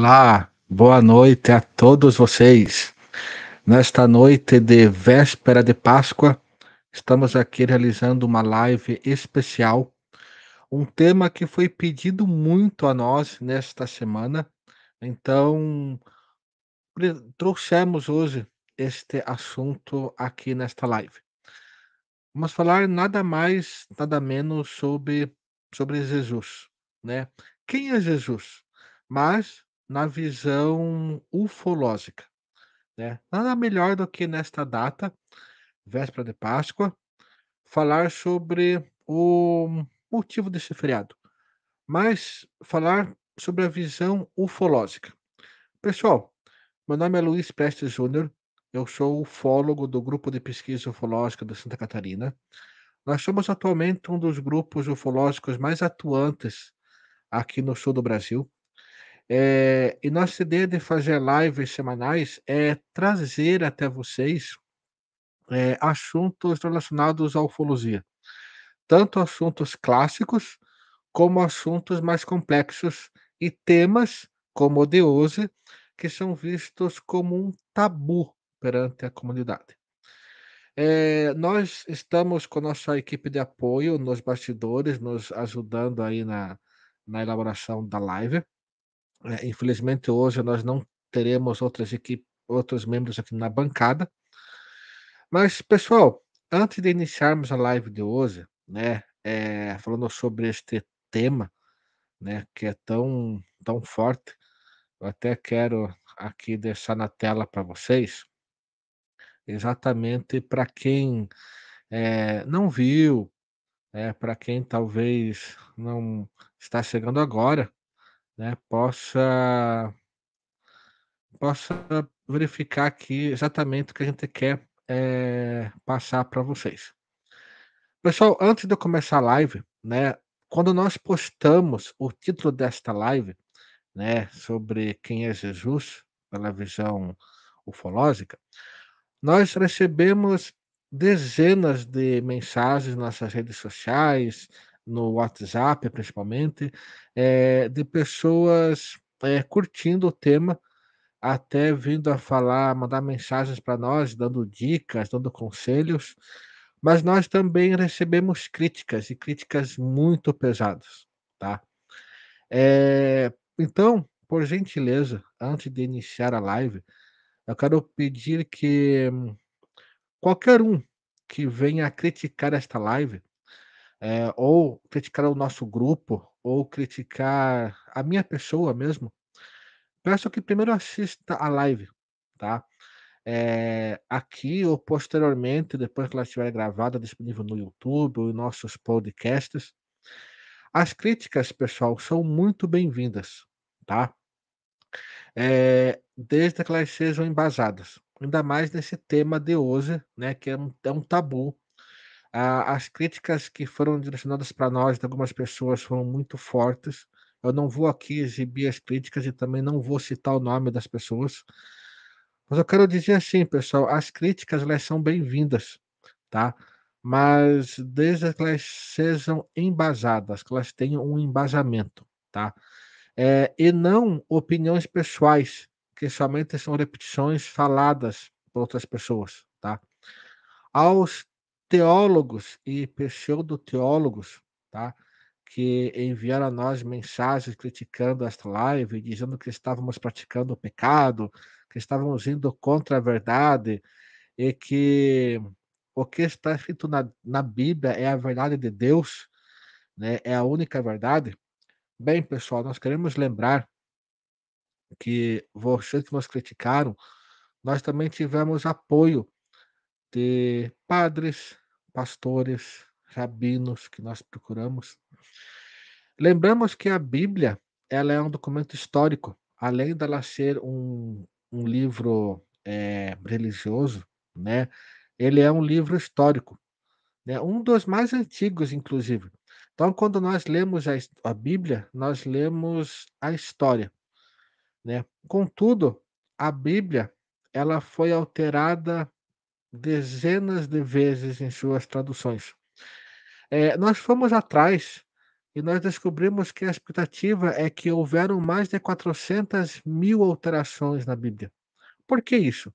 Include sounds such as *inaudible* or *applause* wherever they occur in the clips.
Olá, boa noite a todos vocês. Nesta noite de véspera de Páscoa, estamos aqui realizando uma live especial. Um tema que foi pedido muito a nós nesta semana. Então, trouxemos hoje este assunto aqui nesta live. Vamos falar nada mais, nada menos sobre, sobre Jesus, né? Quem é Jesus? Mas na visão ufológica, né? Nada melhor do que nesta data, véspera de Páscoa, falar sobre o motivo desse feriado, mas falar sobre a visão ufológica. Pessoal, meu nome é Luiz Prestes Júnior, eu sou ufólogo do Grupo de Pesquisa Ufológica de Santa Catarina. Nós somos atualmente um dos grupos ufológicos mais atuantes aqui no sul do Brasil. Eh, e nossa ideia de fazer lives semanais é trazer até vocês, eh, assuntos relacionados à ufologia, tanto assuntos clássicos, como assuntos mais complexos e temas, como o de hoje, que são vistos como um tabu perante a comunidade. Eh, nós estamos com nossa equipe de apoio nos bastidores, nos ajudando aí na na elaboração da live. Eh, infelizmente hoje nós não teremos outras equipes, outros membros aqui na bancada. Mas pessoal, antes de iniciarmos a live de hoje, né, eh, falando sobre este tema, né, que é tão tão forte, eu até quero aqui deixar na tela para vocês, exatamente para quem, eh, não viu, eh, para quem talvez não está chegando agora, né, possa possa verificar aqui exatamente o que a gente quer, eh, passar para vocês. Pessoal, antes de eu começar a live, né, quando nós postamos o título desta live, né, sobre quem é Jesus, pela visão ufológica, nós recebemos dezenas de mensagens nas nossas redes sociais, no WhatsApp principalmente, eh, de pessoas, eh, curtindo o tema até vindo a falar, mandar mensagens para nós, dando dicas, dando conselhos, mas nós também recebemos críticas, e críticas muito pesadas, tá. Eh, então, por gentileza, antes de iniciar a live, eu quero pedir que hum, qualquer um que venha criticar esta live, eh, ou criticar o nosso grupo, ou criticar a minha pessoa mesmo, peço que primeiro assista a live, tá. Eh, aqui ou posteriormente, depois que ela estiver gravada, disponível no YouTube ou em nossos podcasts. As críticas, pessoal, são muito bem-vindas, tá? Eh, desde que elas sejam embasadas, ainda mais nesse tema de hoje, né, que é um é um tabu. A as críticas que foram direcionadas para nós de algumas pessoas foram muito fortes. Eu não vou aqui exibir as críticas e também não vou citar o nome das pessoas. Mas eu quero dizer assim, pessoal, as críticas elas são bem-vindas, tá? Mas desde que elas sejam embasadas, que elas tenham um embasamento, tá? Eh, e não opiniões pessoais, que somente são repetições faladas por outras pessoas, tá? Aos teólogos e pseudo-teólogos, tá? Que enviaram a nós mensagens criticando esta live, dizendo que estávamos praticando o pecado, que estávamos indo contra a verdade e que o que está escrito na na Bíblia é a verdade de Deus, né, é a única verdade. Bem, pessoal, nós queremos lembrar que vocês que nos criticaram, nós também tivemos apoio de padres, pastores, rabinos que nós procuramos. Lembramos que a Bíblia, ela é um documento histórico, além dela ser um um livro, eh, religioso, né, ele é um livro histórico, né, um dos mais antigos inclusive. Então quando nós lemos a a Bíblia, nós lemos a história, né. Contudo, a Bíblia, ela foi alterada dezenas de vezes em suas traduções. Eh, nós fomos atrás e nós descobrimos que a expectativa é que houveram mais de 400.000 alterações na Bíblia. Por que isso?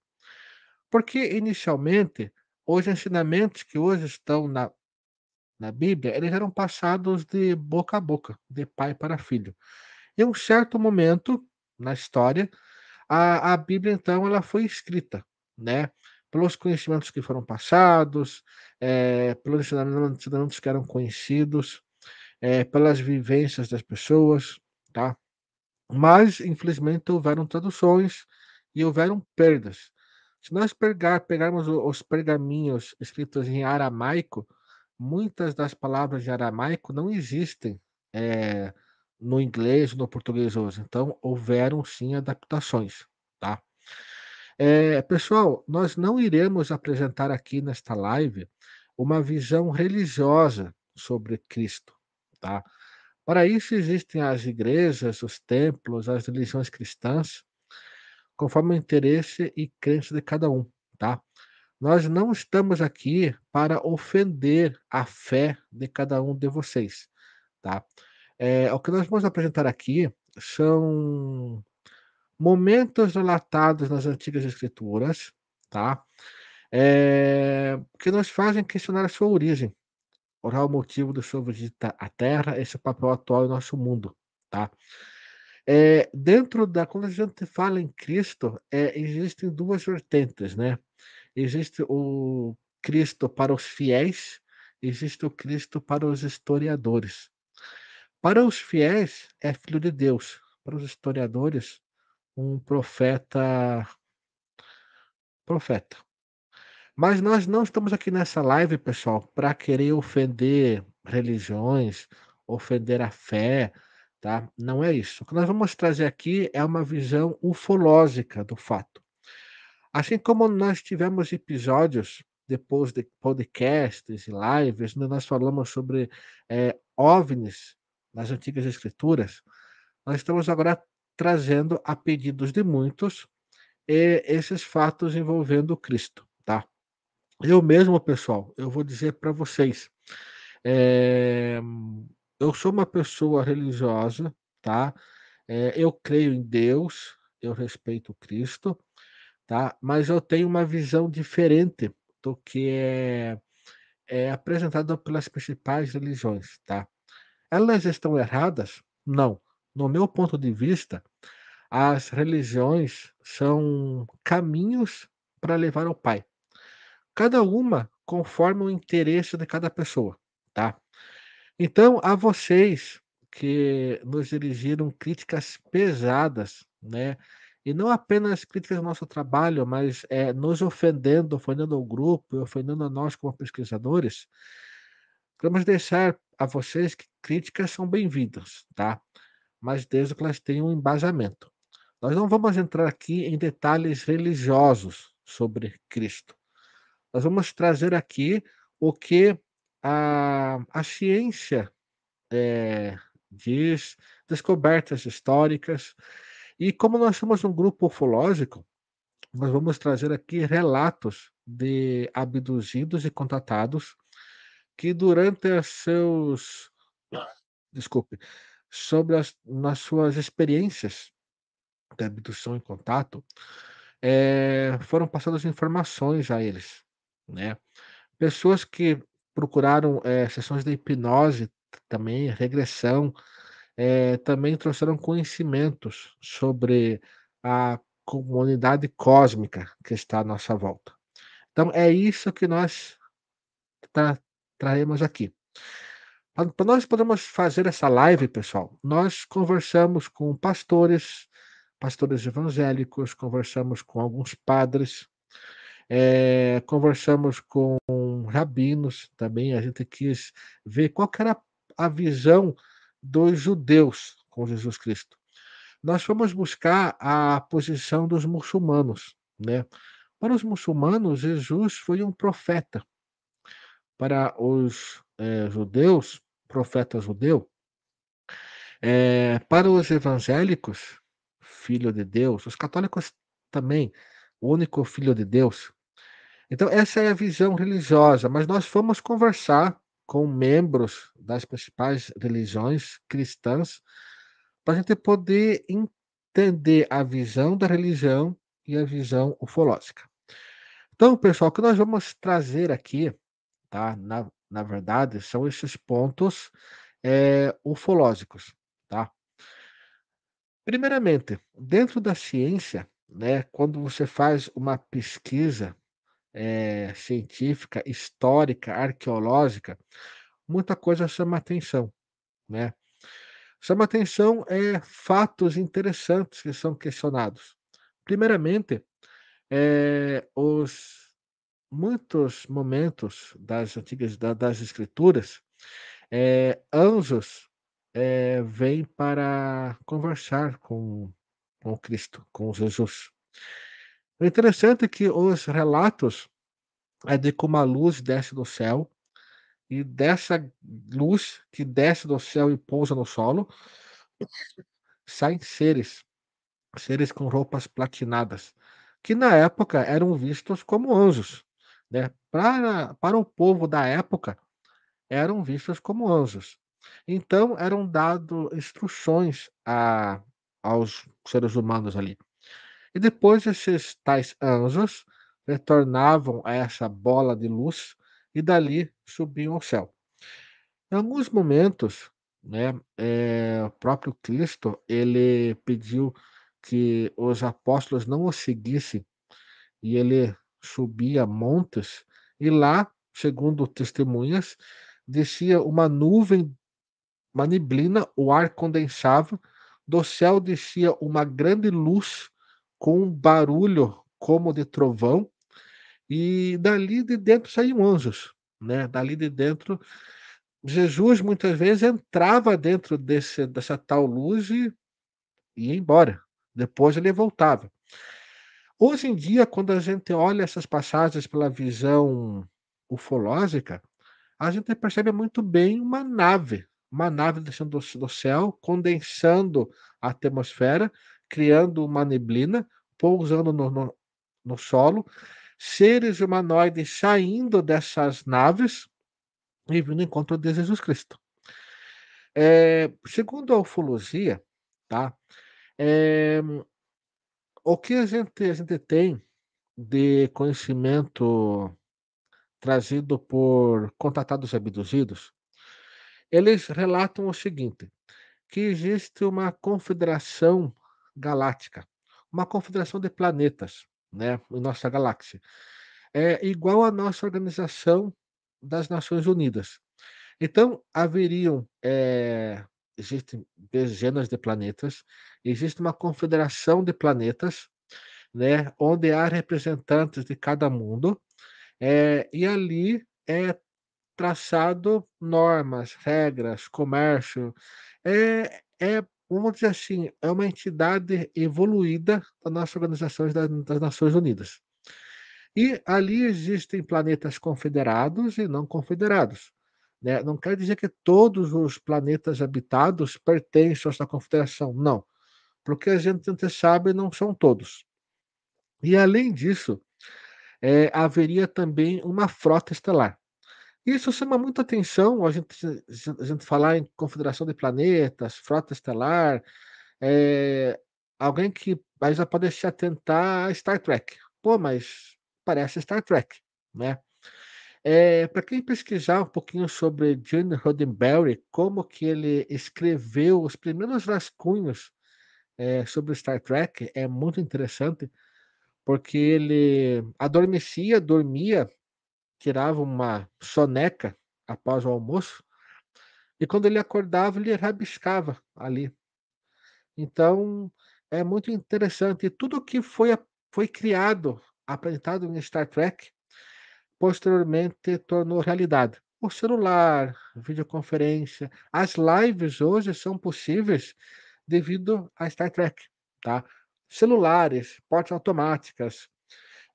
Porque inicialmente os ensinamentos que hoje estão na na Bíblia, eles eram passados de boca a boca, de pai para filho. Em um certo momento na história, a a Bíblia então ela foi escrita, né, pelos conhecimentos que foram passados, eh, pelos ensinamentos que eram conhecidos, eh, pelas vivências das pessoas, tá. Mas infelizmente houveram traduções e houveram perdas. Se nós pegar pegarmos os pergaminhos escritos em aramaico, muitas das palavras de aramaico não existem, eh, no inglês, no português hoje, então houveram sim adaptações, tá. Eh, pessoal, nós não iremos apresentar aqui nesta live uma visão religiosa sobre Cristo, tá. Para isso existem as igrejas, os templos, as religiões cristãs, conforme o interesse e crença de cada um, tá. Nós não estamos aqui para ofender a fé de cada um de vocês, tá. Eh, o que nós vamos apresentar aqui são momentos relatados nas antigas escrituras, tá, eh, que nos fazem questionar a sua origem, o real motivo do seu visita à Terra e seu papel atual em nosso mundo, tá. Eh, dentro da quando a gente fala em Cristo, eh, existem 2 vertentes, né. Existe o Cristo para os fiéis, existe o Cristo para os historiadores. Para os fiéis, é filho de Deus, para os historiadores, um profeta profeta. Mas nós não estamos aqui nessa live, pessoal, para querer ofender religiões, ofender a fé, tá, não é isso. O que nós vamos trazer aqui é uma visão ufológica do fato. Assim como nós tivemos episódios, depois de podcasts e lives, onde nós falamos sobre, eh, OVNIs nas antigas escrituras, nós estamos agora trazendo, a pedidos de muitos, eh, esses fatos envolvendo Cristo, tá. Eu mesmo, pessoal, eu vou dizer para vocês, eh, eu sou uma pessoa religiosa, tá, eh, eu creio em Deus, eu respeito Cristo, tá, mas eu tenho uma visão diferente do que é é apresentada pelas principais religiões, tá. Elas estão erradas? Não. No meu ponto de vista, as religiões são caminhos para levar ao Pai. Cada uma conforme o interesse de cada pessoa, tá. Então, a vocês que nos dirigiram críticas pesadas, né, e não apenas críticas ao nosso trabalho, mas, eh, nos ofendendo, ofendendo o grupo, ofendendo a nós como pesquisadores, vamos deixar a vocês que críticas são bem-vindas, tá, mas desde que elas tenham um embasamento. Nós não vamos entrar aqui em detalhes religiosos sobre Cristo. Nós vamos trazer aqui o que a a ciência, eh, diz, descobertas históricas, e como nós somos um grupo ufológico, nós vamos trazer aqui relatos de abduzidos e contatados, que durante seus desculpe, sobre as nas suas experiências de abdução e contato, eh, foram passadas informações a eles, né. Pessoas que procuraram, eh, sessões de hipnose também, regressão, eh, também trouxeram conhecimentos sobre a comunidade cósmica que está à nossa volta. Então é isso que nós tra traremos aqui. Pra nós podermos fazer essa live, pessoal, nós conversamos com pastores, pastores evangélicos, conversamos com alguns padres, eh, conversamos com rabinos também, a gente quis ver qual era a visão dos judeus com Jesus Cristo. Nós fomos buscar a posição dos muçulmanos, né. Para os muçulmanos, Jesus foi um profeta. Para os, eh, judeus, profeta judeu. Eh, para os evangélicos, filho de Deus, os católicos também, o único filho de Deus. Então essa é a visão religiosa, mas nós fomos conversar com membros das principais religiões cristãs, para a gente poder entender a visão da religião e a visão ufológica. Então, pessoal, o que nós vamos trazer aqui, tá? Na, na verdade, são esses pontos é, ufológicos, tá? Primeiramente, dentro da ciência, né, quando você faz uma pesquisa é, científica, histórica, arqueológica, muita coisa chama atenção, né? Chama atenção é fatos interessantes que são questionados. Primeiramente, é, os muitos momentos das antigas da, das escrituras, é, anjos é, vêm para conversar com, com Cristo, com Jesus. O interessante é que os relatos é de como a luz desce do céu, e dessa luz que desce do céu e pousa no solo, saem seres, seres com roupas platinadas, que na época eram vistos como anjos. Né? Para, para o povo da época, eram vistos como anjos. Então, eram dadas instruções a, aos seres humanos ali. E depois esses tais anjos retornavam a essa bola de luz e dali subiam ao céu. Em alguns momentos, né, é, o próprio Cristo ele pediu que os apóstolos não o seguissem e ele subia montes e lá, segundo testemunhas, descia uma nuvem, uma neblina, o ar condensava, do céu descia uma grande luz com um barulho como de trovão e dali de dentro saíam anjos, né? Dali de dentro Jesus muitas vezes entrava dentro desse, dessa tal luz e ia embora. Depois ele voltava. Hoje em dia, quando a gente olha essas passagens pela visão ufológica, a gente percebe muito bem uma nave, uma nave descendo do, céu, condensando a atmosfera, criando uma neblina, pousando no, no, no solo, seres humanoides saindo dessas naves e vindo em encontro de Jesus Cristo. É, segundo a ufologia, tá? É, o que a gente, a gente tem de conhecimento trazido por contatados abduzidos, eles relatam o seguinte, que existe uma confederação galáctica, uma confederação de planetas, né, em nossa galáxia. É igual à nossa organização das Nações Unidas. Então, haveriam é, existem dezenas de planetas, existe uma confederação de planetas, né, onde há representantes de cada mundo, é, e ali é traçado normas, regras, comércio, é, é vamos dizer assim, é uma entidade evoluída da nossa organização das, das Nações Unidas. E ali existem planetas confederados e não confederados. Né? Não quer dizer que todos os planetas habitados pertencem a essa confederação, não. Porque a gente sabe, não são todos. E além disso, é, haveria também uma frota estelar. Isso chama muita atenção, a gente, a gente falar em confederação de planetas, frota estelar, é, alguém que já pode se atentar a Star Trek. Pô, mas parece Star Trek, né? É, para quem pesquisar um pouquinho sobre Gene Roddenberry, como que ele escreveu os primeiros rascunhos é, sobre Star Trek, é muito interessante, porque ele adormecia, dormia, tirava uma soneca após o almoço, e quando ele acordava, ele rabiscava ali. Então, é muito interessante. E tudo que foi, foi criado, apresentado em Star Trek, posteriormente tornou realidade. O celular, videoconferência, as lives hoje são possíveis devido a Star Trek, tá? Celulares, portas automáticas.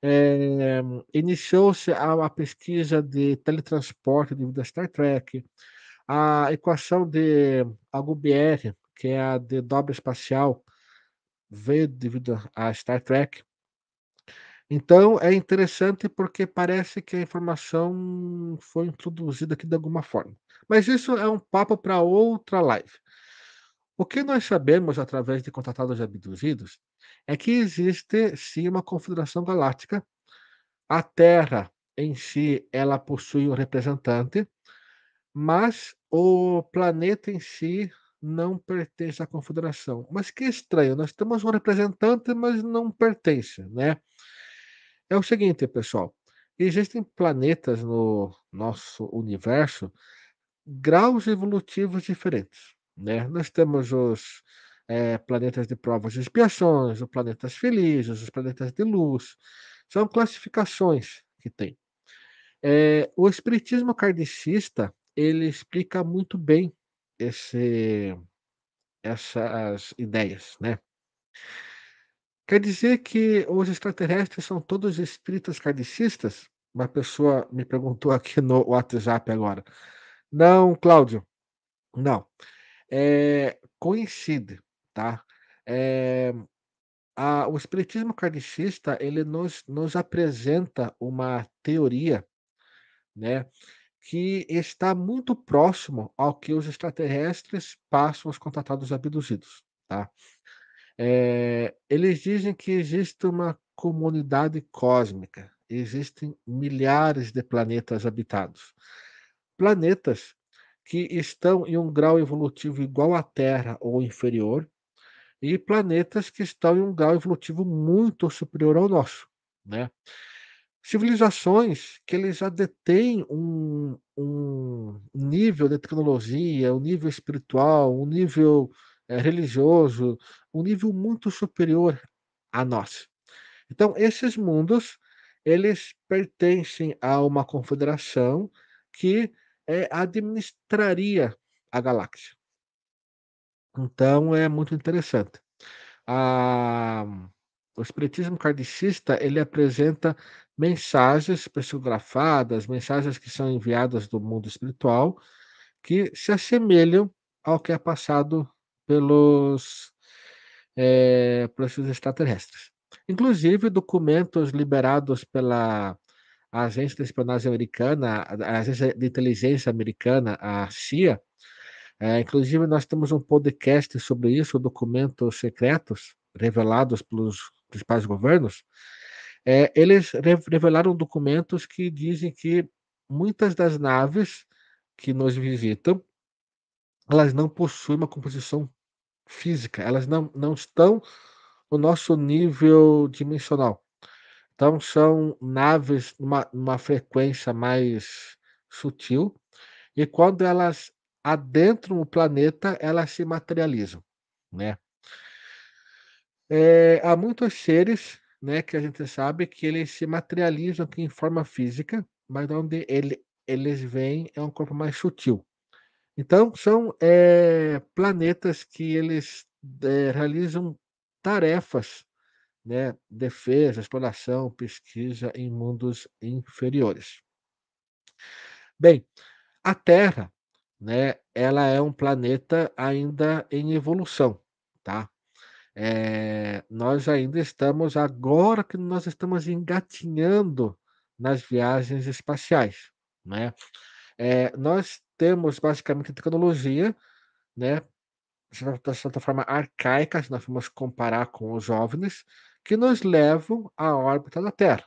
É, Iniciou-se a, pesquisa de teletransporte devido a Star Trek. A equação de Alcubierre, que é a de dobra espacial, veio devido a Star Trek. Então é interessante, porque parece que a informação foi introduzida aqui de alguma forma. Mas isso é um papo para outra live. O que nós sabemos através de contatados abduzidos, é que existe sim uma confederação galáctica. A Terra em si, ela possui um representante, mas o planeta em si não pertence à confederação. Mas que estranho, nós temos um representante, mas não pertence, né. É o seguinte pessoal, existem planetas no nosso universo, graus evolutivos diferentes, né. Nós temos os, eh, planetas de provas e expiações, os planetas felizes, os planetas de luz, são classificações que tem. Eh, o espiritismo kardecista, ele explica muito bem esse essas ideias, né. Quer dizer que os extraterrestres são todos espíritas kardecistas? Uma pessoa me perguntou aqui no WhatsApp agora. Não, Cláudio, não. Eh, coincide, tá. Eh, a o espiritismo kardecista, ele nos nos apresenta uma teoria, né, que está muito próximo ao que os extraterrestres passam aos contatados abduzidos, tá. Eh, eles dizem que existe uma comunidade cósmica, existem milhares de planetas habitados. Planetas que estão em um grau evolutivo igual à Terra ou inferior, e planetas que estão em um grau evolutivo muito superior ao nosso, né. Civilizações que eles já detêm um um nível de tecnologia, um nível espiritual, um nível, eh, religioso, um nível muito superior a nós. Então esses mundos, eles pertencem a uma confederação que, eh, administraria a galáxia. Então é muito interessante. Ah, o espiritismo kardecista, ele apresenta mensagens psicografadas, mensagens que são enviadas do mundo espiritual, que se assemelham ao que é passado pelos, eh, por esses extraterrestres. Inclusive documentos liberados pela agência de espionagem americana, a agência de inteligência americana, a CIA, eh, inclusive nós temos um podcast sobre isso, documentos secretos, revelados pelos principais governos, eh, eles rev revelaram documentos que dizem que muitas das naves que nos visitam elas não possuem uma composição física, elas não não estão no nosso nível dimensional. Então são naves numa numa frequência mais sutil, e quando elas adentram o planeta, elas se materializam, né. Eh, há muitos seres, né, que a gente sabe que eles se materializam aqui em forma física, mas onde ele eles vêm é um corpo mais sutil. Então são, eh, planetas que eles, eh, realizam tarefas, né, defesa, exploração, pesquisa em mundos inferiores. Bem, a Terra, né, ela é um planeta ainda em evolução, tá. Eh, nós ainda estamos agora que nós estamos engatinhando nas viagens espaciais, né. Eh, nós temos basicamente tecnologia, né, de certa forma arcaica, se nós formos comparar com os OVNIs, que nos levam à órbita da Terra.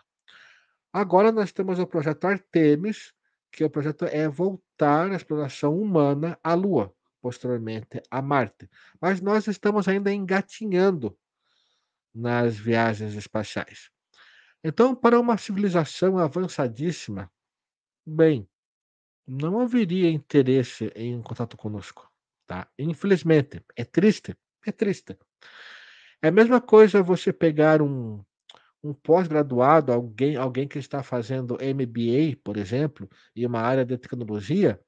Agora nós temos o projeto Artemis, que o projeto é voltar à exploração humana à Lua, posteriormente a Marte. Mas nós estamos ainda engatinhando nas viagens espaciais. Então para uma civilização avançadíssima, bem, não haveria interesse em contato conosco, tá. Infelizmente, é triste, é triste. É a mesma coisa você pegar um um pós-graduado, alguém alguém que está fazendo MBA, por exemplo, em uma área de tecnologia,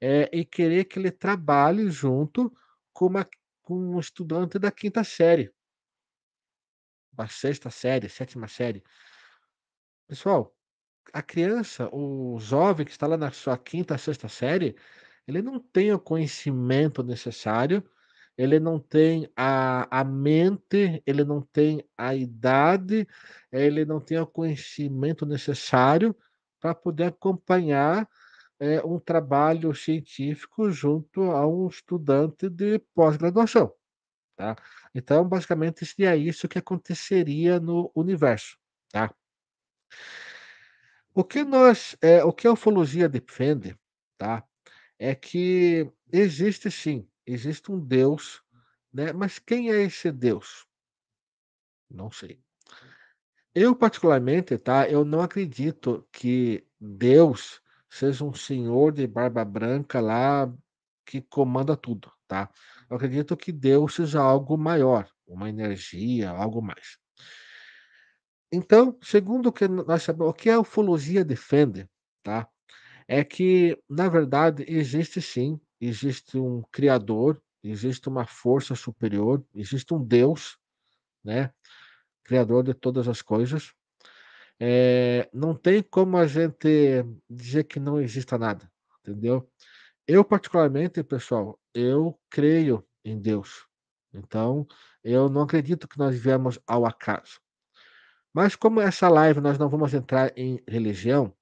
eh, e querer que ele trabalhe junto com uma com um estudante da 5ª série. Da 6ª série, 7ª série. Pessoal, a criança, o jovem que está lá na sua 5ª, 6ª série, ele não tem o conhecimento necessário, ele não tem a a mente, ele não tem a idade, ele não tem o conhecimento necessário para poder acompanhar, eh, um trabalho científico junto a um estudante de pós-graduação, tá. Então, basicamente, seria isso que aconteceria no universo, tá. O que nós eh, o que a ufologia defende, tá, é que existe sim, existe um Deus, né, mas quem é esse Deus? Não sei. Eu particularmente, tá, eu não acredito que Deus seja um senhor de barba branca lá, que comanda tudo, tá. Eu acredito que Deus seja algo maior, uma energia, algo mais. Então, segundo o que nós sabemos o que a ufologia defende, tá, é que, na verdade, existe sim, existe um criador, existe uma força superior, existe um Deus, né, criador de todas as coisas. Eh, não tem como a gente dizer que não exista nada, entendeu. Eu particularmente, pessoal, eu creio em Deus, então eu não acredito que nós viemos ao acaso. Mas como essa live nós não vamos entrar em religião,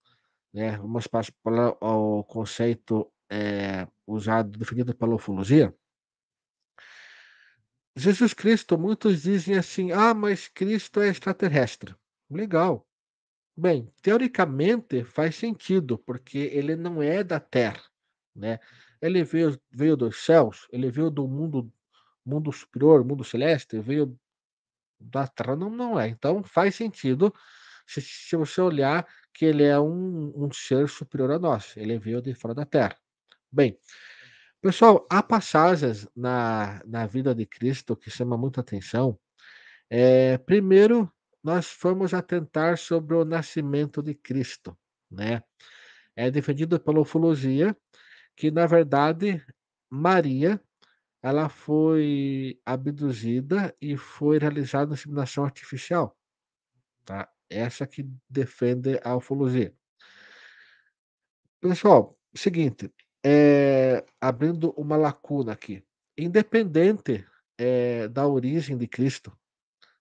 né, vamos pas para o conceito, eh, usado definido pela ufologia Jesus Cristo, muitos dizem assim: "Ah, mas Cristo é extraterrestre". Legal. Bem, teoricamente faz sentido, porque ele não é da Terra, né. Ele veio veio dos céus, ele veio do mundo mundo superior, mundo celeste, veio da Terra, não é. Então faz sentido, se se você olhar que ele é um um ser superior a nós, ele veio de fora da Terra. Bem, pessoal, há passagens na na vida de Cristo que chama muito atenção. Eh, primeiro, nós fomos atentar sobre o nascimento de Cristo, né. É defendido pela ufologia que, na verdade, Maria, ela foi abduzida e foi realizada inseminação artificial, tá. Essa que defende a ufologia. Pessoal, seguinte, eh, abrindo uma lacuna aqui, independente, eh, da origem de Cristo,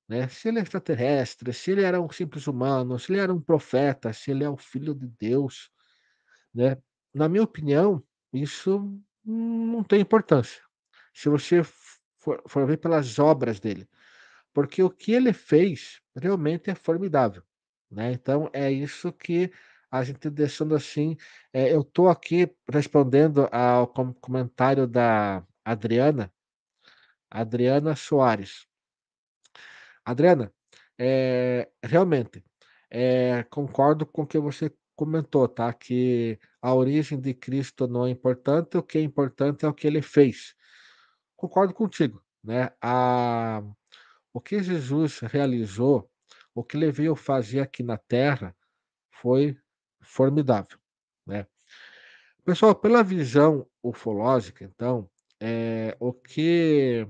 né, se ele é extraterrestre, se ele era um simples humano, se ele era um profeta, se ele é o filho de Deus, né, na minha opinião, isso não tem importância. Se você for for ver pelas obras dele, porque o que ele fez realmente é formidável, né. Então é isso que a gente deixando assim, eh, eu tô aqui respondendo ao com comentário da Adriana, Adriana Soares. Adriana, eh, realmente, eh, concordo com o que você comentou, tá, que a origem de Cristo não é importante, o que é importante é o que ele fez. Concordo contigo, né, a o que Jesus realizou, o que ele veio fazer aqui na terra, foi formidável, né. Pessoal, pela visão ufológica então, eh, o que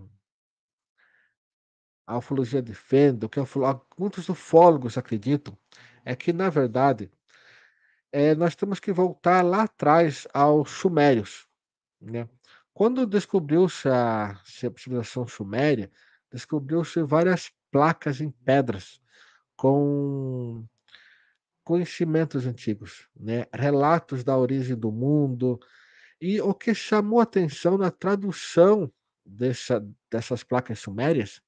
a ufologia defende, o que muitos ufólogos acreditam, é que na verdade, eh, nós temos que voltar lá atrás aos sumérios, né. Quando descobriu-se a ci civilização suméria, descobriu-se várias placas em pedras com conhecimentos antigos, né, relatos da origem do mundo, e o que chamou atenção na tradução dessa dessas placas sumérias,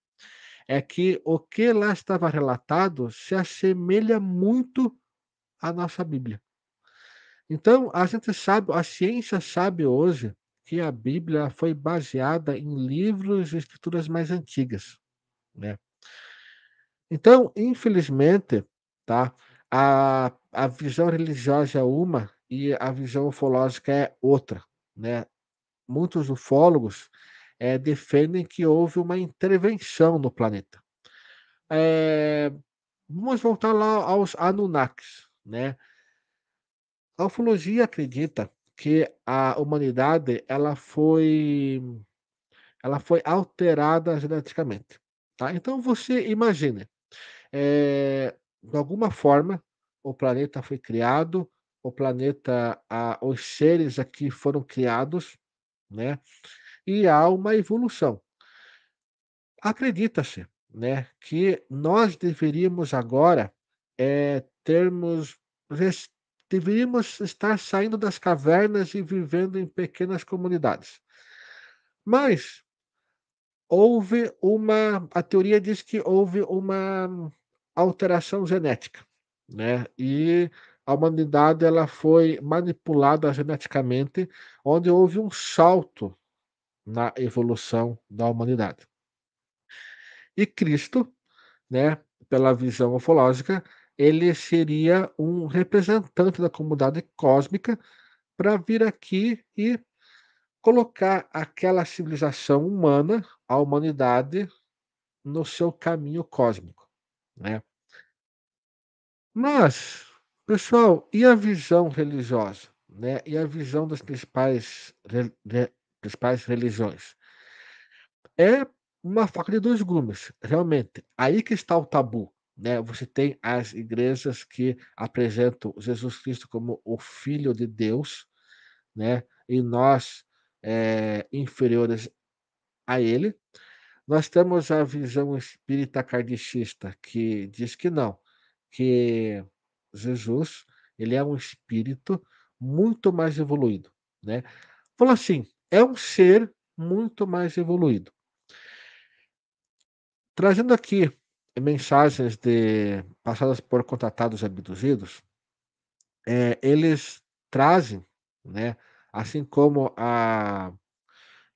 é que o que lá estava relatado se assemelha muito à nossa Bíblia. Então, a gente sabe a ciência sabe hoje que a Bíblia foi baseada em livros e escrituras mais antigas, né. Então, infelizmente, tá, a a visão religiosa é uma e a visão ufológica é outra, né. Muitos ufólogos, eh, defendem que houve uma intervenção no planeta. Eh, vamos voltar lá aos Anunnakis, né. A ufologia acredita que a humanidade ela foi ela foi alterada geneticamente, tá. Então você imagine, eh, de alguma forma, o planeta foi criado, o planeta a os seres aqui foram criados, né, e há uma evolução. Acredita-se, né, que nós deveríamos agora, eh, termos deveríamos estar saindo das cavernas e vivendo em pequenas comunidades. Mas houve uma a teoria diz que houve uma alteração genética, né, e a humanidade ela foi manipulada geneticamente, onde houve um salto na evolução da humanidade. E Cristo, né, pela visão ufológica, ele seria um representante da comunidade cósmica para vir aqui e colocar aquela civilização humana, a humanidade, no seu caminho cósmico, né. Mas, pessoal, e a visão religiosa, né, e a visão das principais principais religiões? É uma faca de 2 gumes, realmente, aí que está o tabu, né, você tem as igrejas que apresentam Jesus Cristo como o filho de Deus, né, e nós, eh, inferiores a ele. Nós temos a visão espírita kardecista que diz que não, que Jesus, ele é um espírito muito mais evoluído, né. Falou assim, é um ser muito mais evoluído. Trazendo aqui mensagens de passadas por contatados abduzidos, eh, eles trazem, né, assim como a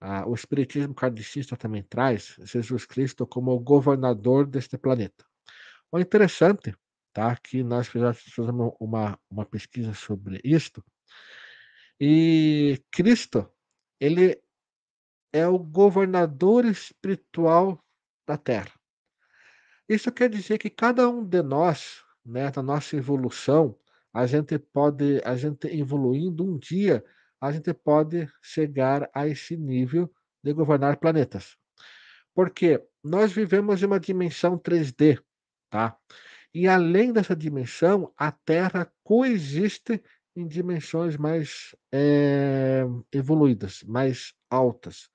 a o espiritismo kardecista também traz, Jesus Cristo como o governador deste planeta. O interessante, tá, que nós fizemos uma uma pesquisa sobre isto, e Cristo, ele é o governador espiritual da Terra. Isso quer dizer que cada um de nós, né, na nossa evolução, a gente pode a gente evoluindo, um dia, a gente pode chegar a esse nível de governar planetas. Porque nós vivemos em uma dimensão 3D, tá. E além dessa dimensão, a Terra coexiste em dimensões mais, eh, evoluídas, mais altas.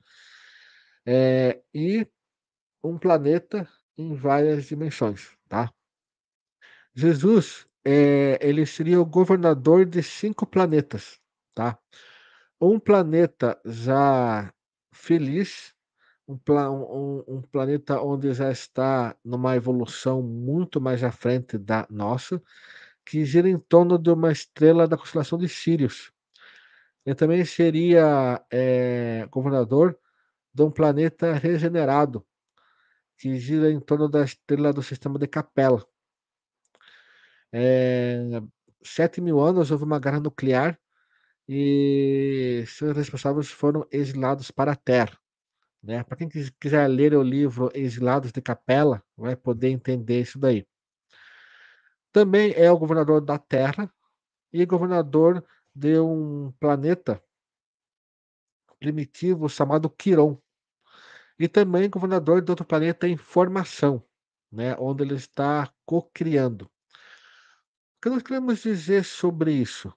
Eh, e um planeta em várias dimensões, tá. Jesus, eh, ele seria o governador de 5 planetas, tá. Um planeta já feliz, um pla um um planeta onde já está numa evolução muito mais à frente da nossa, que gira em torno de uma estrela da constelação de Sírius. Ele também seria, eh, governador de um planeta regenerado, que gira em torno da estrela do sistema de Capela. Eh, 7000 anos houve uma guerra nuclear, e seus responsáveis foram exilados para a Terra, né. Para quem quis quiser ler o livro Exilados de Capela, vai poder entender isso daí. Também é o governador da Terra, e governador de um planeta primitivo chamado Quiron. E também governador de outro planeta em formação, né, onde ele está cocriando. O que nós queremos dizer sobre isso?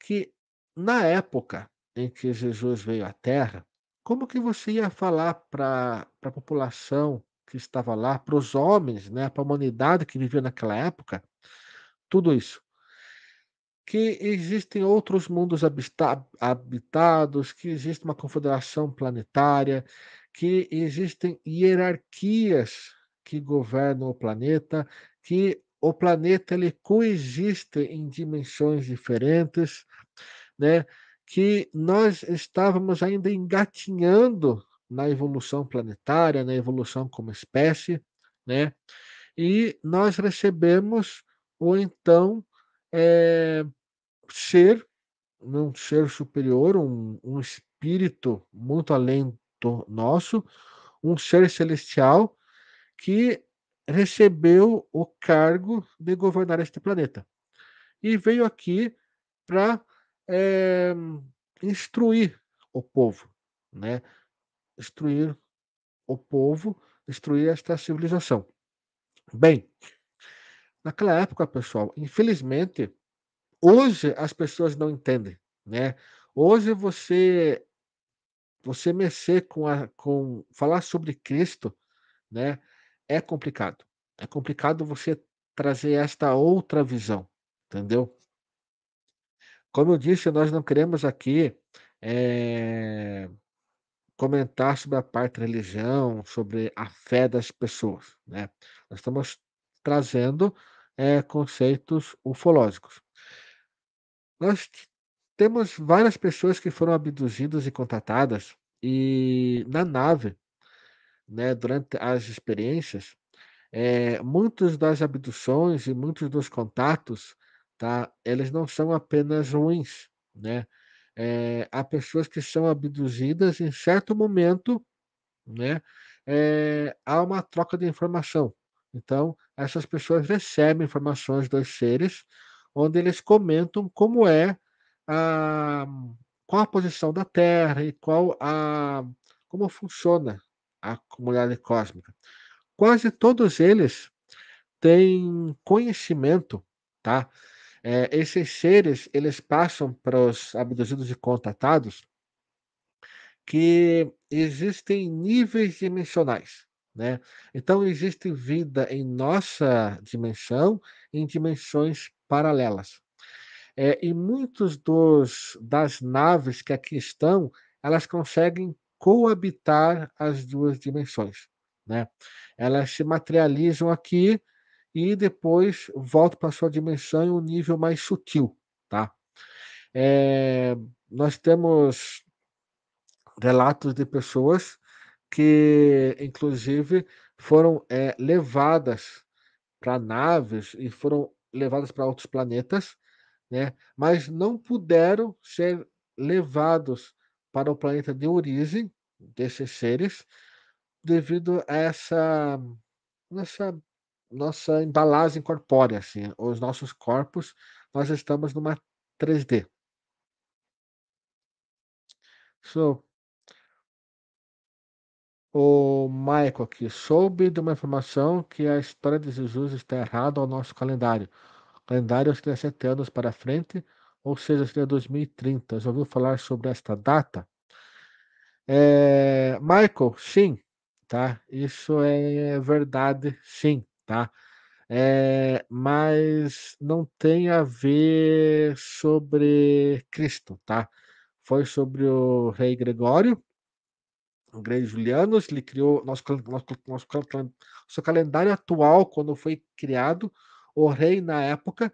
Que na época em que Jesus veio à Terra, como que você ia falar pra pra população que estava lá, para os homens, né, pra humanidade que vivia naquela época, tudo isso? Que existem outros mundos habitados, que existe uma confederação planetária, que existem hierarquias que governam o planeta, que o planeta ele coexiste em dimensões diferentes, né, que nós estávamos ainda engatinhando na evolução planetária, na evolução como espécie, né, e nós recebemos o então, eh, ser, um ser superior, um um espírito muito além nosso, um ser celestial, que recebeu o cargo de governar este planeta. E veio aqui pra, eh, instruir o povo, né, instruir o povo, instruir esta civilização. Bem, naquela época, pessoal, infelizmente, hoje as pessoas não entendem, né. Hoje você você mexer com a com falar sobre Cristo, né, é complicado. É complicado você trazer esta outra visão, entendeu? Como eu disse, nós não queremos aqui, eh, comentar sobre a parte da religião, sobre a fé das pessoas, né. Nós estamos trazendo, eh, conceitos ufológicos. Nós temos várias pessoas que foram abduzidas e contatadas, e na nave, né, durante as experiências, eh, muitos das abduções e muitos dos contatos, tá, eles não são apenas ruins, né. Eh, há pessoas que são abduzidas em certo momento, né, eh, há uma troca de informação. Então, essas pessoas recebem informações dos seres, onde eles comentam como é a qual a posição da Terra e qual a como funciona a comunidade cósmica. Quase todos eles têm conhecimento, tá, eh, esses seres, eles passam para os abduzidos e contatados que existem níveis dimensionais, né. Então existe vida em nossa dimensão, em dimensões paralelas. Eh, e muitos dos das naves que aqui estão, elas conseguem coabitar as 2 dimensões, né. Elas se materializam aqui e depois voltam para sua dimensão em um nível mais sutil, tá. Eh, nós temos relatos de pessoas que, inclusive, foram, eh, levadas para naves e foram levadas para outros planetas, né, mas não puderam ser levados para o planeta de origem desses seres, devido a essa nossa nossa embalagem corpórea, assim, os nossos corpos, nós estamos numa 3D. So O Michael aqui, soube de uma informação que a história de Jesus está errada ao nosso calendário. Calendário seria 7 anos para frente, ou seja, seria 2030. Já ouviu falar sobre esta data? Eh, Michael, sim, tá, isso é verdade sim, tá. Eh, mas não tem a ver sobre Cristo, tá. Foi sobre o rei Gregório o Grande Julianos, ele criou nosso nosso nosso calen seu calendário atual, quando foi criado, o rei na época,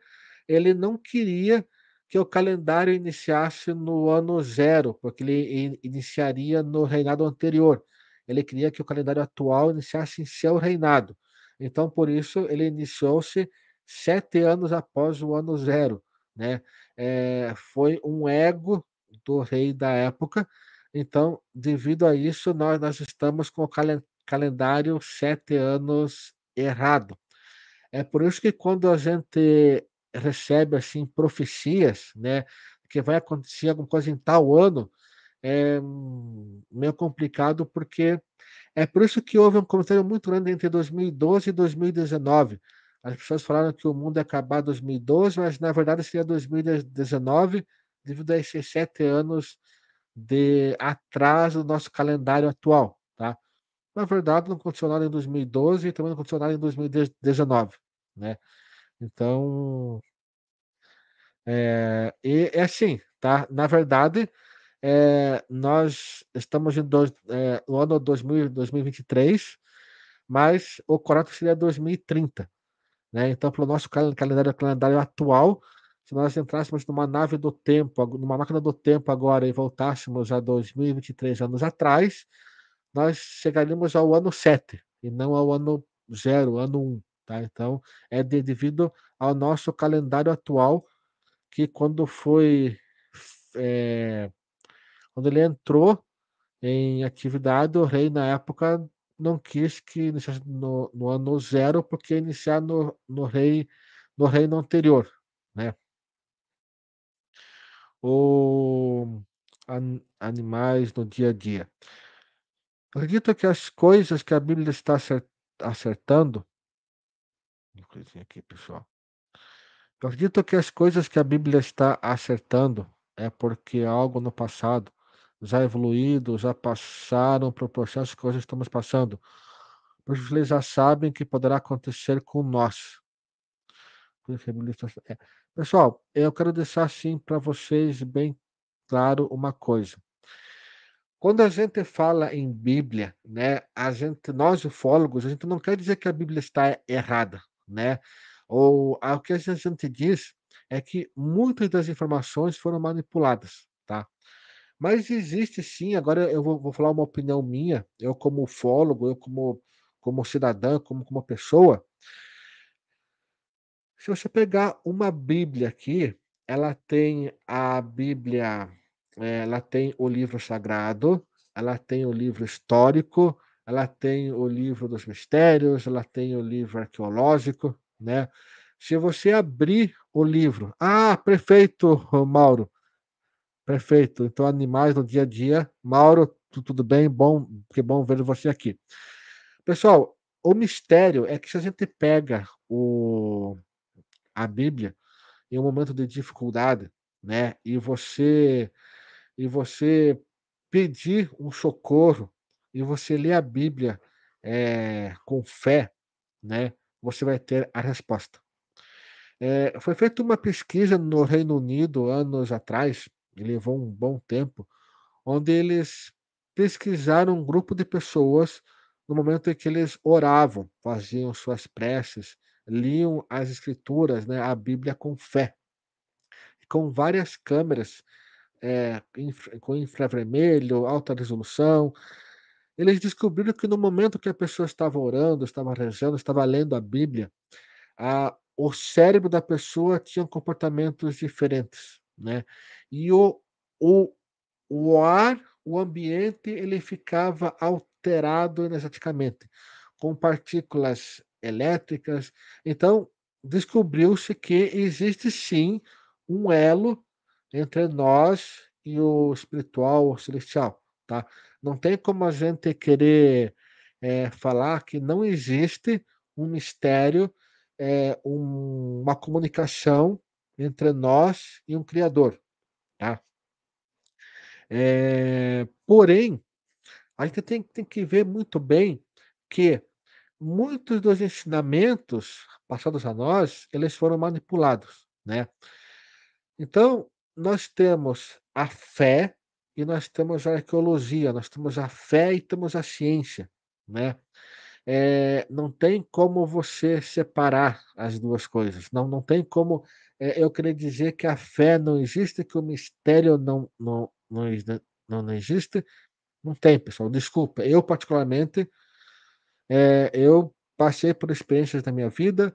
ele não queria que o calendário iniciasse no ano 0, porque ele iniciaria no reinado anterior. Ele queria que o calendário atual iniciasse em seu reinado. Então, por isso, ele iniciou-se 7 anos após o ano 0, né. Eh, foi um ego do rei da época, então, devido a isso, nós nós estamos com o calen calendário 7 anos errado. É por isso que quando a gente recebe, assim, profecias, né, que vai acontecer alguma coisa em tal ano, é meio complicado, porque é por isso que houve um comentário muito grande entre 2012 e 2019. As pessoas falaram que o mundo ia acabar 2012, mas na verdade seria 2019, devido a esses 7 anos de atraso do nosso calendário atual. Na verdade não aconteceu nada em 2012 e também não aconteceu nada em 2019, né. Então e é assim, tá, na verdade, eh, nós estamos em dois eh, no ano dois mil 2023, mas o correto seria 2030, né. Então o nosso calen calendário calendário atual, se nós entrássemos numa nave do tempo, numa máquina do tempo agora e voltássemos a 2023 anos atrás, nós chegaríamos ao ano 7 e não ao ano 0, ano 1, tá. Então é de devido ao nosso calendário atual, que quando foi eh, quando ele entrou em atividade, o rei na época não quis que iniciasse no no ano 0, porque ia iniciar no no rei no reino anterior, né. O an animais no dia a dia. Acredito que as coisas que a Bíblia está acer acertando uma coisinha aqui, pessoal. Acredito que as coisas que a Bíblia está acertando, é porque algo no passado já evoluído, já passaram por processos que hoje estamos passando. pois eles já sabem que poderá acontecer com nós. É. Pessoal, eu quero deixar assim para vocês bem claro uma coisa. Quando a gente fala em Bíblia, né, a gente, nós ufólogos, a gente não quer dizer que a Bíblia está errada, né? Ou o que a gente diz é que muitas das informações foram manipuladas, tá? Mas existe sim, agora eu vou, vou falar uma opinião minha, eu como ufólogo, eu como, como cidadão, como, como pessoa, se você pegar uma Bíblia aqui, ela tem a Bíblia, ela tem o livro sagrado, ela tem o livro histórico, ela tem o livro dos mistérios, ela tem o livro arqueológico, né? Se você abrir o livro, ah, perfeito, Mauro, perfeito. Então, animais no dia a dia, Mauro, tudo bem? Bom, que bom ver você aqui. Pessoal, o mistério é que se a gente pega o a Bíblia em um momento de dificuldade, né? E você e você pedir um socorro e você ler a Bíblia é, com fé, né? Você vai ter a resposta. É, foi feita uma pesquisa no Reino Unido anos atrás, e levou um bom tempo, onde eles pesquisaram um grupo de pessoas no momento em que eles oravam, faziam suas preces, liam as escrituras, né, a Bíblia com fé, com várias câmeras, é, infra, com infravermelho, alta resolução. Eles descobriram que no momento que a pessoa estava orando, estava rezando, estava lendo a Bíblia, a, o cérebro da pessoa tinha comportamentos diferentes, né? E o, o, o ar, o ambiente, ele ficava alterado energeticamente, com partículas elétricas. Então, descobriu-se que existe sim um elo entre nós e o espiritual, o celestial, tá? Não tem como a gente querer é, falar que não existe um mistério, é, um, uma comunicação entre nós e um Criador, tá? É, porém, a gente tem, tem que ver muito bem que muitos dos ensinamentos passados a nós, eles foram manipulados, né? Então, nós temos a fé e nós temos a arqueologia, nós temos a fé e temos a ciência, né? É, não tem como você separar as duas coisas. Não, não tem como é, eu querer dizer que a fé não existe, que o mistério não, não, não, não, não existe. Não tem, pessoal. Desculpa. Eu, particularmente, é, eu passei por experiências na minha vida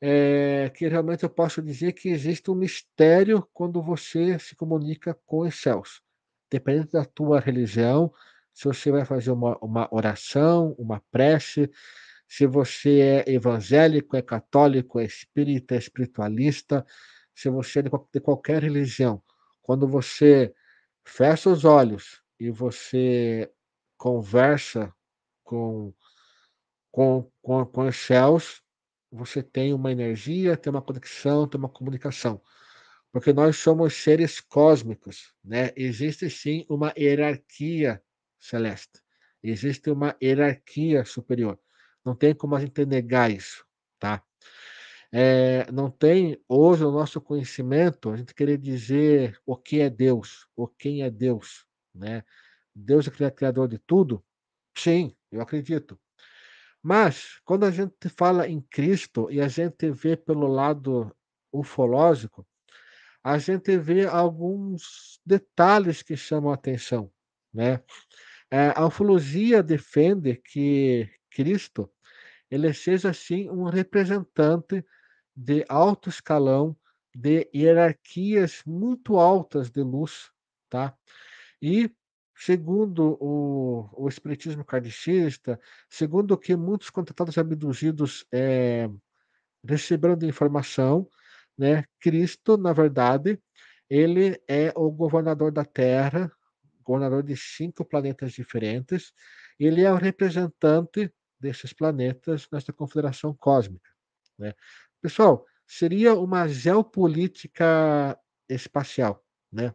é, que realmente eu posso dizer que existe um mistério quando você se comunica com os céus. Dependendo da tua religião, se você vai fazer uma, uma oração, uma prece, se você é evangélico, é católico, é espírita, é espiritualista, se você é de, qualquer religião, quando você fecha os olhos e você conversa com com, com, com os céus, você tem uma energia, tem uma conexão, tem uma comunicação. Porque nós somos seres cósmicos, né? Existe sim uma hierarquia celeste. Existe uma hierarquia superior. Não tem como a gente negar isso, tá? É, não tem hoje o nosso conhecimento a gente querer dizer o que é Deus, ou quem é Deus, né? Deus é criador de tudo? Sim, eu acredito. Mas, quando a gente fala em Cristo e a gente vê pelo lado ufológico, a gente vê alguns detalhes que chamam a atenção, né? É, a ufologia defende que Cristo ele seja assim um representante de alto escalão, de hierarquias muito altas de luz, tá? E Segundo o, o espiritismo kardecista, segundo o que muitos contratados abduzidos é, receberam de informação, né, Cristo, na verdade, ele é o governador da Terra, governador de cinco planetas diferentes, ele é o representante desses planetas nesta confederação cósmica. Né? Pessoal, seria uma geopolítica espacial, né?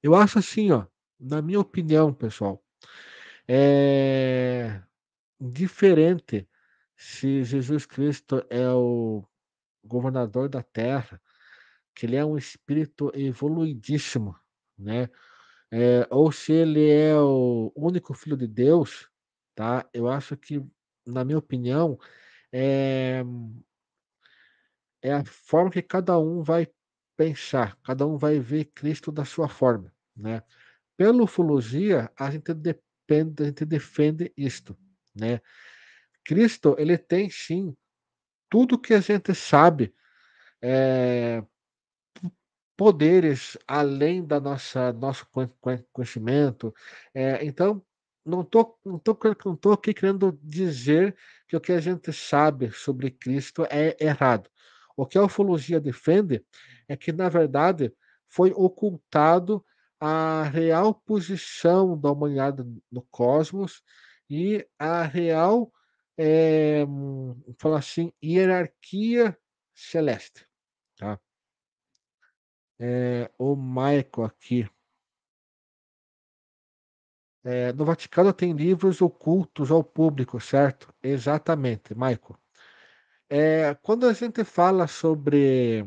Eu acho assim, ó, na minha opinião, pessoal, é... diferente se Jesus Cristo é o governador da terra, que ele é um espírito evoluidíssimo, né, eh, ou se ele é o único filho de Deus, tá, eu acho que, na minha opinião, eh é a forma que cada um vai pensar, cada um vai ver Cristo da sua forma, né. Pela ufologia, a gente depende a gente defende isto, né. Cristo, ele tem sim tudo que a gente sabe, po poderes além da nossa nosso conhe conhe conhecimento, eh, então, não tô não tô não tô aqui querendo dizer que o que a gente sabe sobre Cristo é errado. O que a ufologia defende é que, na verdade, foi ocultado a real posição da humanidade no cosmos e a real, eh, falar assim, hierarquia celeste, tá. Eh, o Michael aqui. Eh, no Vaticano tem livros ocultos ao público, certo? Exatamente, Michael. Eh, quando a gente fala sobre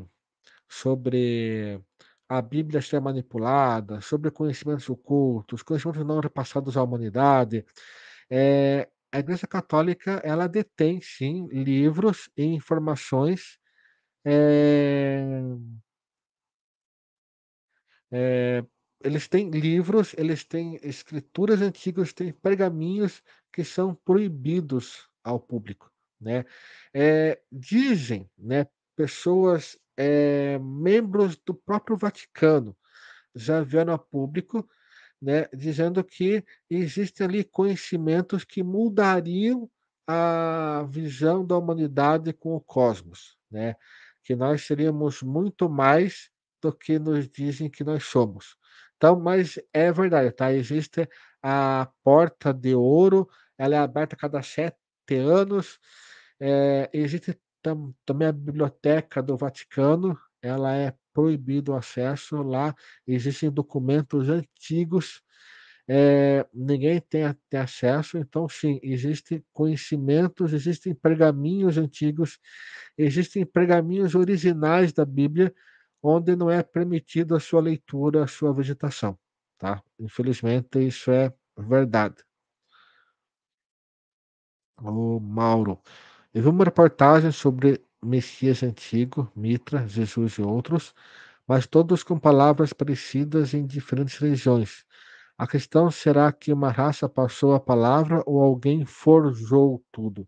sobre a Bíblia ser manipulada, sobre conhecimentos ocultos, conhecimentos não repassados à humanidade, eh, a Igreja Católica ela detém sim livros e informações, eh eh, eles têm livros, eles têm escrituras antigas, têm pergaminhos que são proibidos ao público, né. Eh, dizem, né, pessoas, eh, membros do próprio Vaticano, já vieram a público, né, dizendo que existem ali conhecimentos que mudariam a visão da humanidade com o cosmos, né, que nós seríamos muito mais do que nos dizem que nós somos. Então, mas é verdade, tá, existe a porta de ouro, ela é aberta a cada 7 anos, eh, existe tam também a biblioteca do Vaticano, ela é proibido o acesso, lá existem documentos antigos, eh, ninguém tem tem acesso, então sim, existem conhecimentos, existem pergaminhos antigos, existem pergaminhos originais da Bíblia, onde não é permitido a sua leitura, a sua visitação, tá. Infelizmente isso é verdade. O Mauro, eu vi uma reportagem sobre Messias antigo, Mitra, Jesus e outros, mas todos com palavras parecidas em diferentes religiões. A questão será que uma raça passou a palavra ou alguém forjou tudo?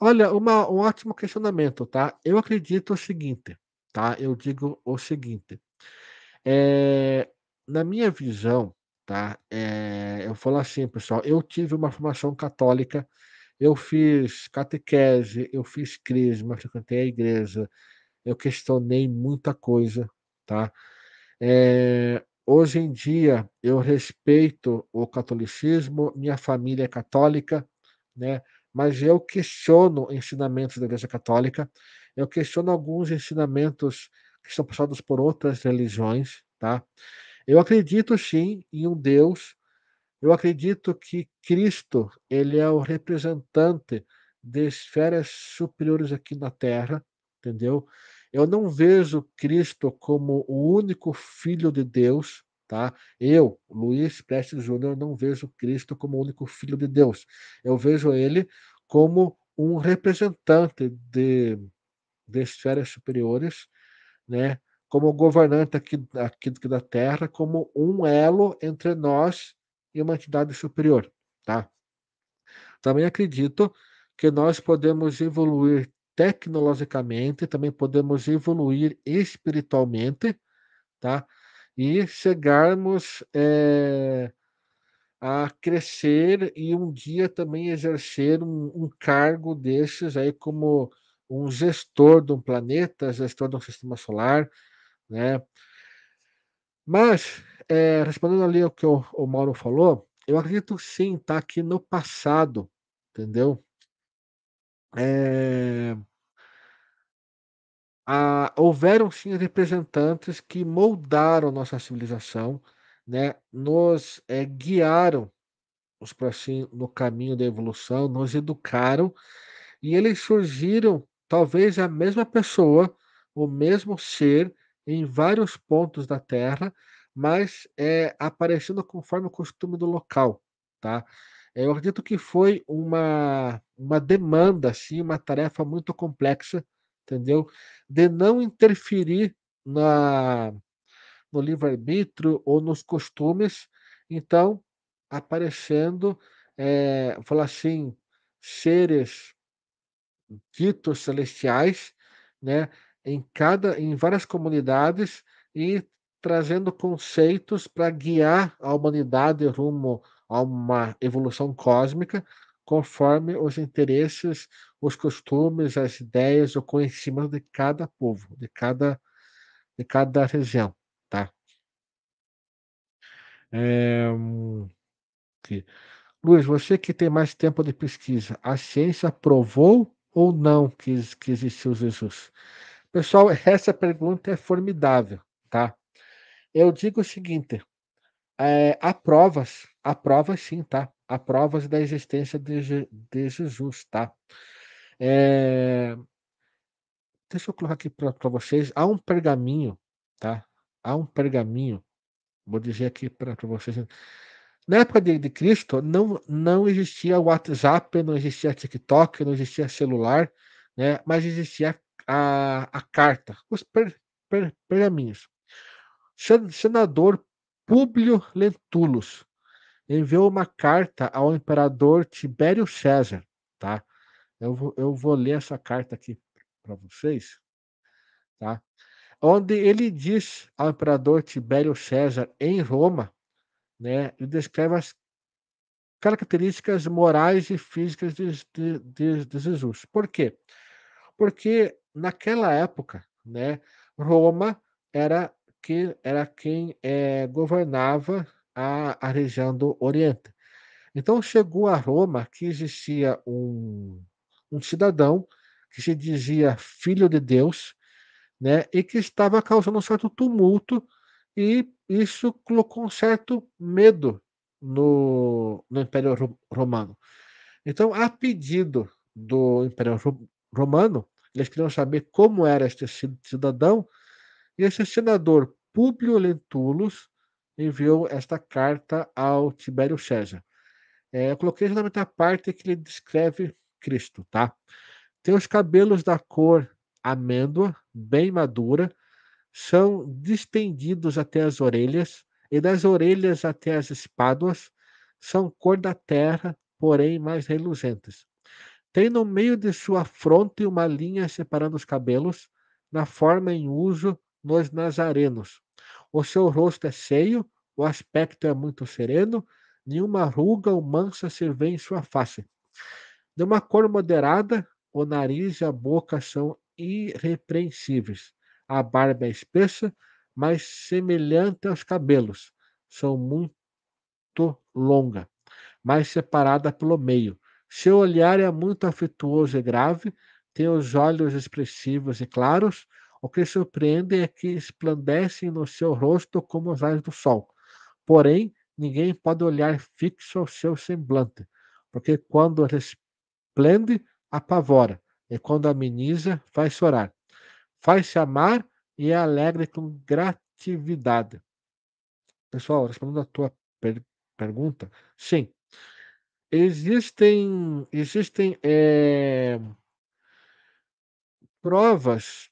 Olha, uma um ótimo questionamento, tá. Eu acredito o seguinte, tá, eu digo o seguinte, eh, na minha visão, tá, eh, eu falo assim pessoal, eu tive uma formação católica, eu fiz catequese, eu fiz crisma, frequentei a igreja, eu questionei muita coisa, tá. Eh, hoje em dia eu respeito o catolicismo, minha família é católica, né, mas eu questiono ensinamentos da igreja católica, eu questiono alguns ensinamentos que são passados por outras religiões, tá. Eu acredito sim em um Deus, eu acredito que Cristo, ele é o representante de esferas superiores aqui na terra, entendeu. Eu não vejo Cristo como o único filho de Deus, tá. Eu, Luiz Prestes Júnior, não vejo Cristo como o único filho de Deus, eu vejo ele como um representante de de esferas superiores, né, como governante aqui aqui da terra, como um elo entre nós e uma entidade superior, tá. Também acredito que nós podemos evoluir tecnologicamente, também podemos evoluir espiritualmente, tá, e chegarmos, eh, a crescer e um dia também exercer um um cargo desses aí como um gestor de um planeta, gestor de um sistema solar, né. Mas, eh, respondendo ali ao que o o Mauro falou, eu acredito sim, tá, que no passado, entendeu? Ah, houveram sim representantes que moldaram nossa civilização, né, nos, eh, guiaram nos assim, no caminho da evolução, nos educaram, e eles surgiram, talvez a mesma pessoa, o mesmo ser, em vários pontos da Terra, mas, eh, aparecendo conforme o costume do local, tá. Eu acredito que foi uma uma demanda, assim, uma tarefa muito complexa, entendeu, de não interferir na no livre-arbítrio ou nos costumes, então, aparecendo, eh, falar assim, seres ditos celestiais, né, em cada em várias comunidades e trazendo conceitos para guiar a humanidade rumo a uma evolução cósmica, conforme os interesses, os costumes, as ideias, o conhecimento de cada povo, de cada de cada região, tá. Eh, aqui. Luiz, você que tem mais tempo de pesquisa, a ciência provou ou não que que existiu Jesus? Pessoal, *laughs* essa pergunta é formidável, tá. Eu digo o seguinte, eh, há provas, há provas sim, tá. Há provas da existência de de Jesus, tá. Eh deixa eu colocar aqui pra vocês, há um pergaminho, tá, há um pergaminho, vou dizer aqui pra vocês, na época de de Cristo não não existia WhatsApp, não existia TikTok, não existia celular, né, mas existia a a carta, os per per pergaminhos. Sen senador Públio Lentulus enviou uma carta ao imperador Tibério César, tá. Eu vou eu vou ler essa carta aqui pra vocês, tá, onde ele diz ao imperador Tibério César em Roma, né, e descreve as características morais e físicas de de de de Jesus. Por quê? Porque naquela época, né, Roma era que era quem, eh, governava a a região do Oriente. Então chegou a Roma que existia um um cidadão que se dizia filho de Deus, né, e que estava causando um certo tumulto, e isso colocou um certo medo no no Império Ro Romano. Então, a pedido do Império Ro Romano, eles queriam saber como era este ci cidadão, esse senador Públio Lentulus enviou esta carta ao Tibério César. Eh, eu coloquei exatamente a parte que ele descreve Cristo, tá. Tem os cabelos da cor amêndoa, bem madura, são distendidos até as orelhas, e das orelhas até as espáduas, são cor da terra, porém mais reluzentes. Tem no meio de sua fronte uma linha separando os cabelos, na forma em uso nos nazarenos. O seu rosto é cheio, o aspecto é muito sereno, nenhuma ruga ou mancha se vê em sua face. De uma cor moderada, o nariz e a boca são irrepreensíveis. A barba é espessa, mas semelhante aos cabelos, são muito longa, mas separada pelo meio. Seu olhar é muito afetuoso e grave, tem os olhos expressivos e claros, o que surpreende é que esplandecem no seu rosto como os raios do sol. Porém, ninguém pode olhar fixo ao seu semblante, porque quando resplende, apavora, e quando ameniza, faz chorar. Faz-se amar e é alegre com gratividade. Pessoal, respondendo a tua per pergunta, sim. Existem existem, eh provas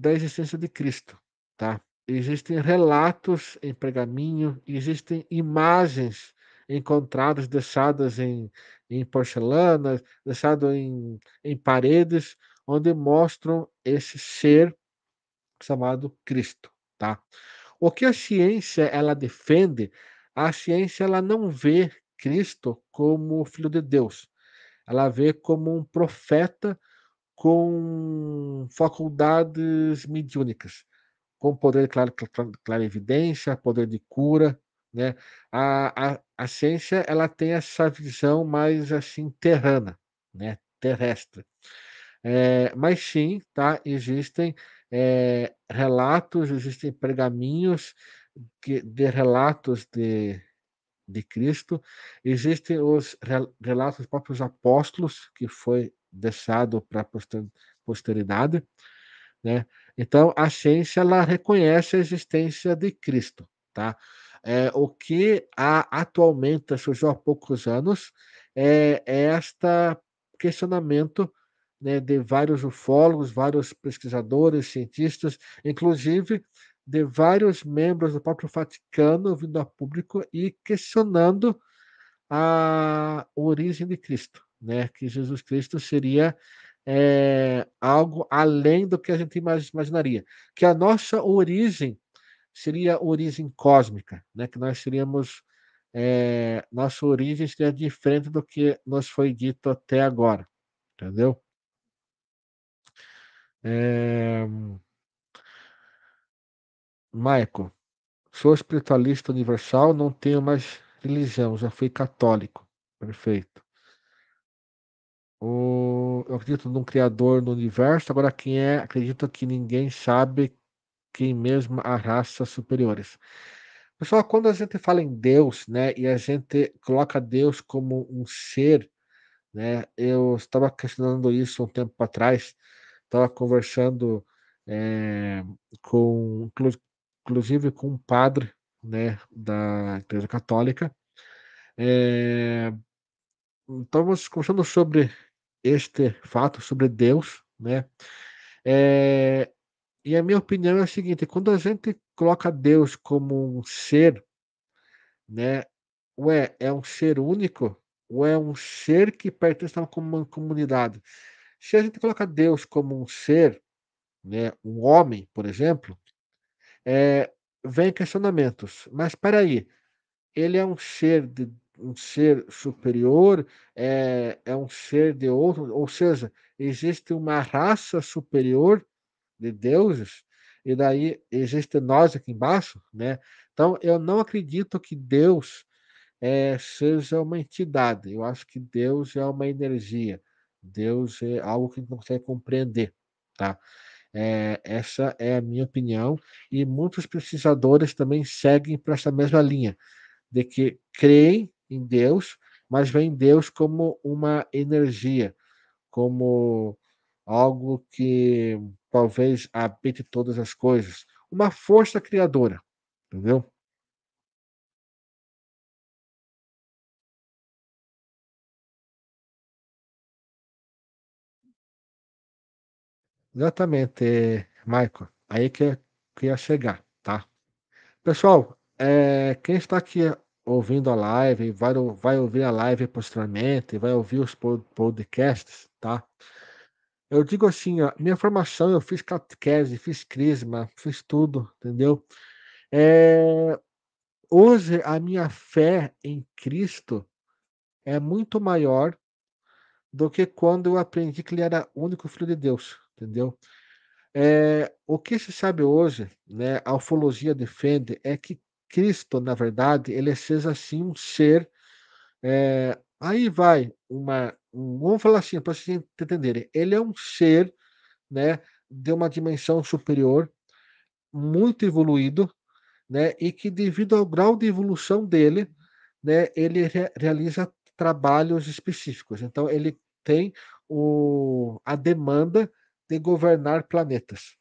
da existência de Cristo, tá. Existem relatos em pergaminho, existem imagens encontradas, deixadas em em porcelana, deixado em em paredes, onde mostram esse ser chamado Cristo, tá. O que a ciência ela defende, a ciência ela não vê Cristo como filho de Deus, ela vê como um profeta com faculdades mediúnicas, com poder de clara cla clarividência, poder de cura, né. A a a ciência ela tem essa visão mais, assim, terrana, né, terrestre. Eh, mas sim, tá, existem, eh, relatos, existem pergaminhos que de relatos de de Cristo, existem os relatos dos próprios apóstolos, que foi deixado para a posteridade, né. Então a ciência ela reconhece a existência de Cristo, tá. Eh, o que há atualmente, surgiu há poucos anos, é é esta questionamento, né, de vários ufólogos, vários pesquisadores, cientistas, inclusive de vários membros do próprio Vaticano vindo a público e questionando a origem de Cristo, né, que Jesus Cristo seria, eh, algo além do que a gente imagi imaginaria, que a nossa origem seria origem cósmica, né, que nós seríamos, eh, nossa origem seria diferente do que nos foi dito até agora, entendeu? Eh Michael, sou espiritualista universal, não tenho mais religião, já fui católico. Perfeito. O eu acredito num criador no universo, agora quem é acredito que ninguém sabe quem mesmo a raças superiores. Pessoal, quando a gente fala em Deus, né, e a gente coloca Deus como um ser, né, eu estava questionando isso um tempo atrás, estava conversando, eh, com inclu inclusive com um padre, né, da igreja católica, eh, estávamos conversando sobre este fato, sobre Deus, né, eh, e a minha opinião é a seguinte, quando a gente coloca Deus como um ser né, ou é é um ser único, ou é um ser que pertence a uma comu comunidade. Se a gente coloca Deus como um ser, né, um homem, por exemplo, eh, vem questionamentos, mas espera aí, ele é um ser de um ser superior, é é um ser de outro, ou seja, existe uma raça superior de deuses, e daí existe nós aqui embaixo, né. Então eu não acredito que Deus, eh, seja uma entidade, eu acho que Deus é uma energia, Deus é algo que a gente não consegue compreender, tá. Eh, essa é a minha opinião, e muitos pesquisadores também seguem por essa mesma linha, de que creem em Deus, mas veem Deus como uma energia, como algo que talvez habite todas as coisas, uma força criadora, entendeu? Exatamente, Michael, aí que que ia chegar, tá. Pessoal, eh, quem está aqui ouvindo a live, vai vai ouvir a live posteriormente, vai ouvir os pod podcasts, tá. Eu digo assim, ó, minha formação eu fiz catequese, fiz crisma, fiz tudo, entendeu. Eh, hoje a minha fé em Cristo é muito maior do que quando eu aprendi que ele era o único filho de Deus, entendeu. Eh, o que se sabe hoje, né, a ufologia defende, é que Cristo, na verdade, ele seja assim um ser, eh, aí vai uma um vamos falar assim para vocês entenderem, ele é um ser, né, de uma dimensão superior, muito evoluído, né, e que devido ao grau de evolução dele, né, ele rea realiza trabalhos específicos, então ele tem o a demanda de governar planetas.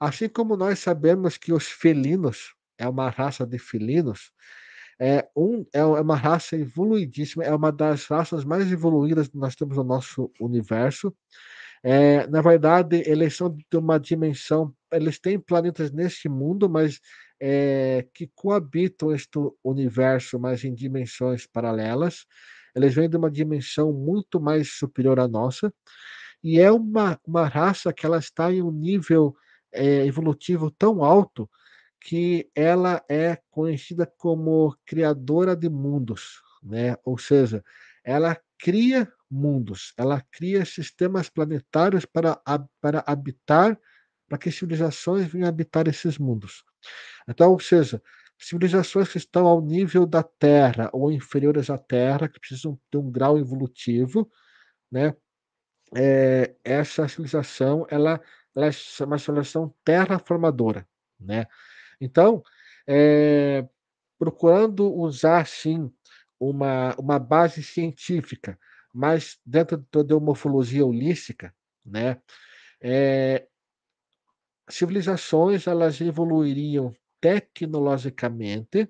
Assim como nós sabemos que os felinos, é uma raça de felinos, é um é uma raça evoluidíssima, é uma das raças mais evoluídas que nós temos no nosso universo. Eh, na verdade, eles são de uma dimensão eles têm planetas neste mundo, mas, eh, que coabitam este universo, mas em dimensões paralelas. Eles vêm de uma dimensão muito mais superior à nossa, e é uma uma raça que ela está em um nível, eh, evolutivo tão alto, que ela é conhecida como criadora de mundos, né, ou seja, ela cria mundos, ela cria sistemas planetários para para habitar, para que civilizações venham habitar esses mundos. Então, ou seja, civilizações que estão ao nível da Terra ou inferiores à Terra, que precisam ter um grau evolutivo, né, eh, essa civilização ela ela é uma civilização terraformadora, né. Então, eh, procurando usar, assim, uma, uma base científica, mas dentro da morfologia holística, né? É, civilizações elas evoluiriam tecnologicamente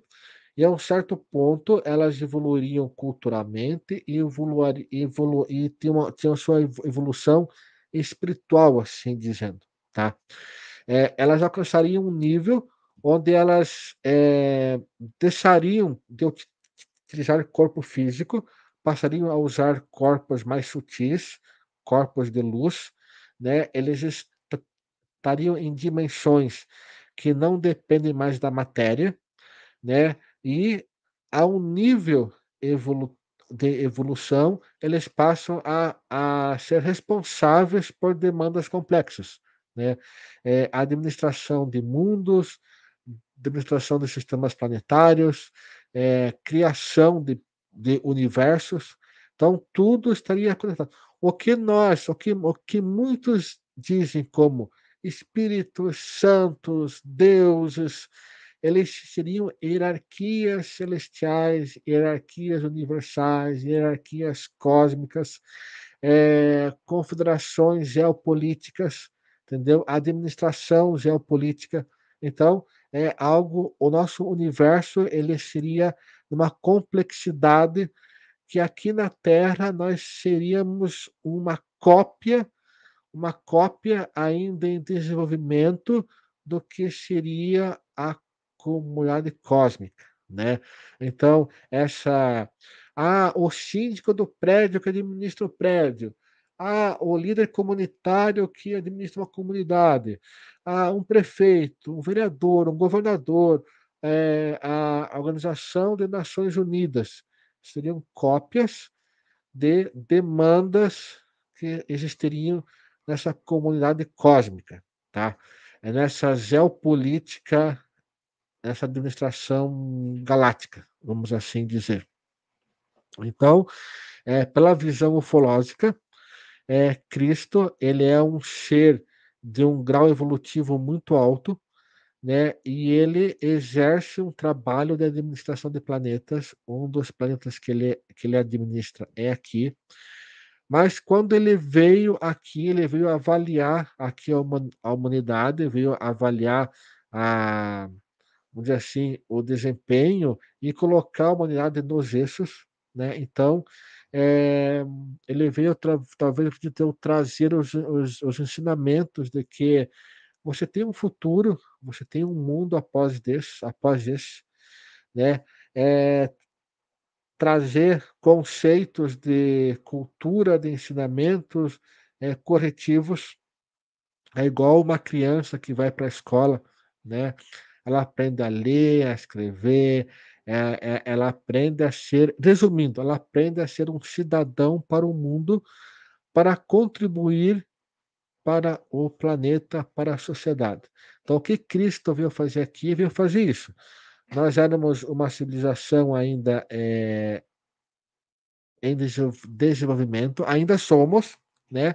e a um certo ponto elas evoluiriam culturalmente e, evoluir, evolu, e tinham, tinham sua evolução espiritual, assim dizendo, tá? É, elas alcançariam um nível onde elas é, deixariam de utilizar corpo físico, passariam a usar corpos mais sutis, corpos de luz, né? Eles estariam em dimensões que não dependem mais da matéria, né? E a um nível evolu de evolução, eles passam a, a ser responsáveis por demandas complexas, né? É, administração de mundos, administração de sistemas planetários, é, criação de, de universos. Então, tudo estaria conectado. O que nós, o que, o que muitos dizem como espíritos santos, deuses, eles seriam hierarquias celestiais, hierarquias universais, hierarquias cósmicas, é, confederações geopolíticas, entendeu? Administração geopolítica. Então, é algo, o nosso universo ele seria uma complexidade que aqui na Terra nós seríamos uma cópia, uma cópia ainda em desenvolvimento do que seria a comunidade cósmica, né? Então, essa ah, o síndico do prédio que administra o prédio, ah, o líder comunitário que administra uma comunidade, ah, um prefeito, um vereador, um governador, é, a Organização das Nações Unidas. Seriam cópias de demandas que existiriam nessa comunidade cósmica, tá? É nessa geopolítica, nessa administração galáctica, vamos assim dizer. Então, é, pela visão ufológica, é, Cristo ele é um ser de um grau evolutivo muito alto, né? E ele exerce um trabalho de administração de planetas. Um dos planetas que ele, que ele administra é aqui. Mas quando ele veio aqui, ele veio avaliar aqui a humanidade, veio avaliar a, dizer assim, o desempenho e colocar a humanidade nos eixos, né? Então, é, ele veio talvez trazer os, os, os, ensinamentos de que você tem um futuro, você tem um mundo após esse, após esse, né? É, trazer conceitos de cultura, de ensinamentos é, corretivos. É igual uma criança que vai para a escola, né? Ela aprende a ler, a escrever, é, é, ela aprende a ser, resumindo, ela aprende a ser um cidadão para o mundo, para contribuir para o planeta, para a sociedade. Então, o que Cristo veio fazer aqui? Veio fazer isso. Nós éramos uma civilização ainda é, em desenvolvimento, ainda somos, né?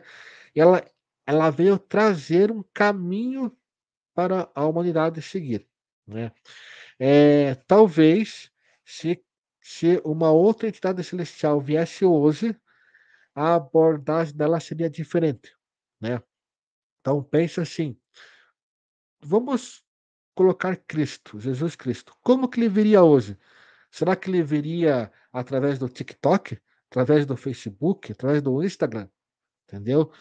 E ela, ela veio trazer um caminho para a humanidade seguir, né? É, talvez, se, se uma outra entidade celestial viesse hoje, a abordagem dela seria diferente, né? Então, pense assim, vamos colocar Cristo, Jesus Cristo. Como que ele viria hoje? Será que ele viria através do TikTok, através do Facebook, através do Instagram? Entendeu?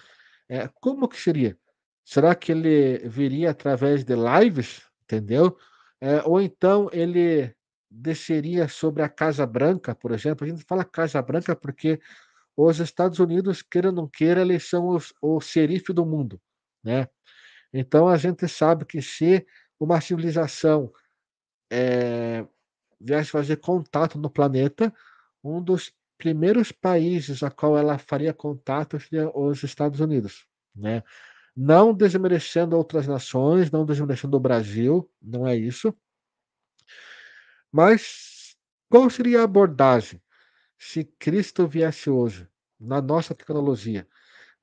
É, como que seria? Será que ele viria através de lives? Entendeu? É, ou então ele desceria sobre a Casa Branca, por exemplo. A gente fala Casa Branca porque os Estados Unidos, queira ou não queira, eles são os, o xerife do mundo, né? Então a gente sabe que se uma civilização é, viesse fazer contato no planeta, um dos primeiros países a qual ela faria contato seria os Estados Unidos, né? Não desmerecendo outras nações, não desmerecendo o Brasil, não é isso. Mas qual seria a abordagem se Cristo viesse hoje, na nossa tecnologia?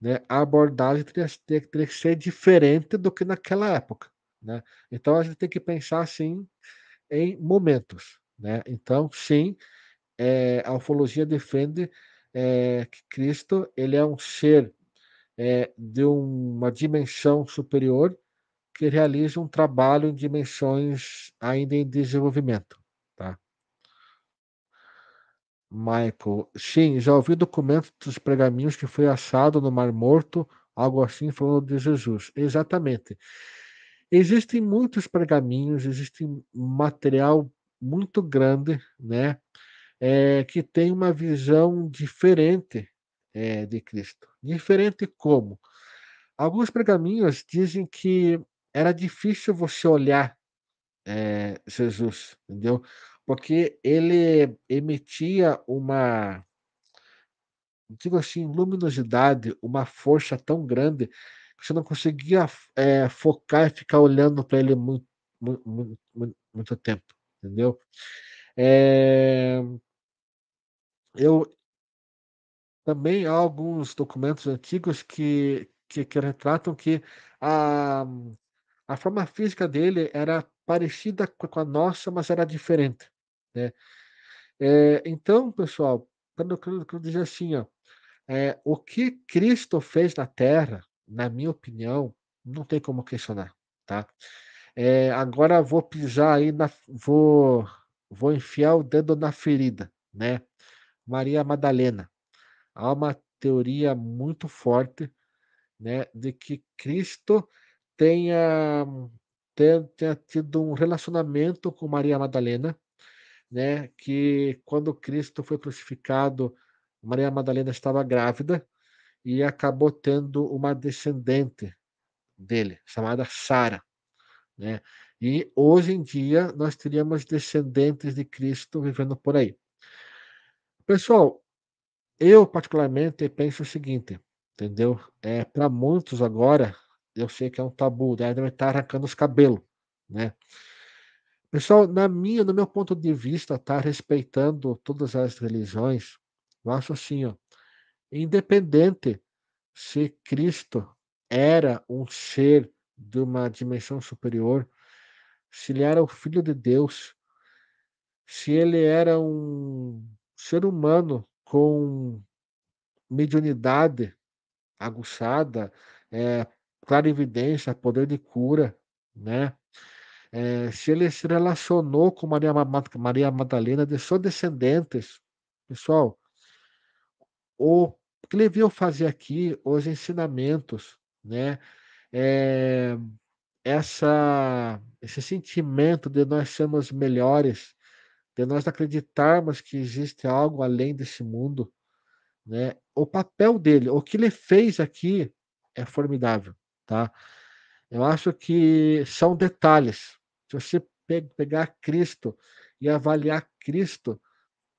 Né? A abordagem teria, teria que ser diferente do que naquela época. Né? Então a gente tem que pensar assim em momentos. Né? Então, sim, eh, a ufologia defende, eh, que Cristo ele é um ser, eh, de uma dimensão superior, que realiza um trabalho em dimensões ainda em desenvolvimento, tá. Michael, sim, já ouvi documentos dos pergaminhos que foi achado no Mar Morto, algo assim falando de Jesus. Exatamente. Existem muitos pergaminhos, existe material muito grande, né, eh, que tem uma visão diferente, eh, de Cristo. Diferente como? Alguns pergaminhos dizem que era difícil você olhar, eh, Jesus, entendeu? Porque ele emitia uma digo assim, luminosidade, uma força tão grande, que você não conseguia eh, focar e ficar olhando para ele mui mui mui mui muito tempo, entendeu? Eh eu também há alguns documentos antigos que que que retratam que a a forma física dele era parecida co com a nossa, mas era diferente, né. Eh, então, pessoal, quando quero dizer assim, ó, eh, o que Cristo fez na terra, na minha opinião, não tem como questionar, tá. Eh, agora vou pisar aí na vou vou enfiar o dedo na ferida, né. Maria Madalena. Há uma teoria muito forte, né, de que Cristo tenha tenha tenha tido um relacionamento com Maria Madalena, né, que quando Cristo foi crucificado, Maria Madalena estava grávida, e acabou tendo uma descendente dele, chamada Sara, né. E hoje em dia nós teríamos descendentes de Cristo vivendo por aí. Pessoal, eu particularmente penso o seguinte, entendeu? Eh, pra muitos agora, eu sei que é um tabu, né, devem estar arrancando os cabelo, né. Pessoal, na minha no meu ponto de vista, tá, respeitando todas as religiões, eu acho assim, ó, independente se Cristo era um ser de uma dimensão superior, se ele era o filho de Deus se ele era um ser humano com mediunidade aguçada, eh, clarividência, poder de cura, né. Eh, se ele se relacionou com Maria Ma Ma Maria Madalena, deixou descendentes, pessoal o que ele veio fazer aqui, os ensinamentos, né, eh, essa esse sentimento de nós sermos melhores, de nós acreditarmos que existe algo além desse mundo, né, o papel dele, o que ele fez aqui é formidável, tá. Eu acho que são detalhes, se você pe pegar Cristo e avaliar Cristo,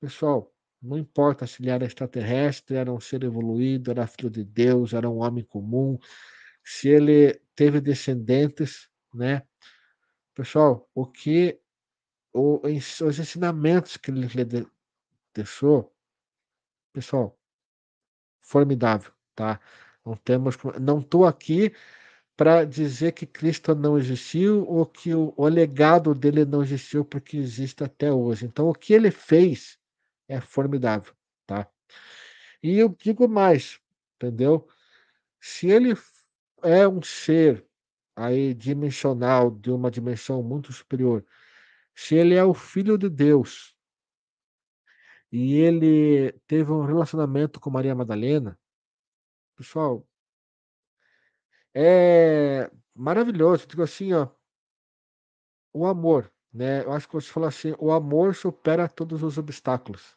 pessoal, não importa se ele era extraterrestre, era um ser evoluído, era filho de Deus, era um homem comum, se ele teve descendentes, né. Pessoal, o que os ensinamentos que ele de deixou, pessoal formidável, tá. Não temos não estou aqui pra dizer que Cristo não existiu ou que o o legado dele não existiu, porque existe até hoje. Então o que ele fez é formidável, tá. E eu digo mais, entendeu? Se ele é um ser aí dimensional, de uma dimensão muito superior, se ele é o filho de Deus e ele teve um relacionamento com Maria Madalena, pessoal é maravilhoso, digo assim, ó o amor, né, eu acho que você falou assim: "O amor supera todos os obstáculos".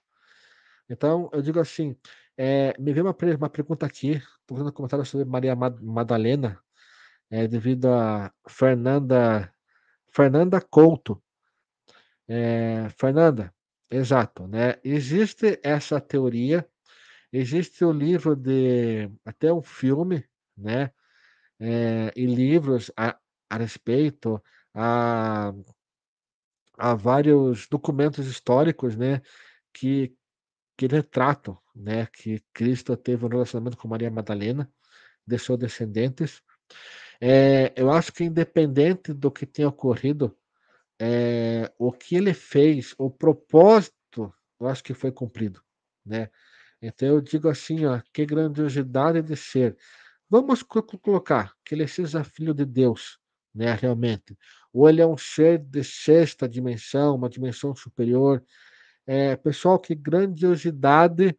Então, eu digo assim, eh, me veio uma uma pergunta aqui, tô vendo comentário sobre Maria Ma Madalena, eh, devido a Fernanda Fernanda Couto. Eh, Fernanda, exato, né, existe essa teoria, existe o livro de até um filme, né, eh, e livros a a respeito, há há vários documentos históricos, né, que que retratam, né, que Cristo teve um relacionamento com Maria Madalena, deixou descendentes. Eh, eu acho que independente do que tenha ocorrido, eh, o que ele fez, o propósito eu acho que foi cumprido, né. Então eu digo assim, ó, que grandiosidade de ser. Vamos co co colocar que ele seja filho de Deus, né, realmente, ou ele é um ser de sexta dimensão, uma dimensão superior. Eh, pessoal, que grandiosidade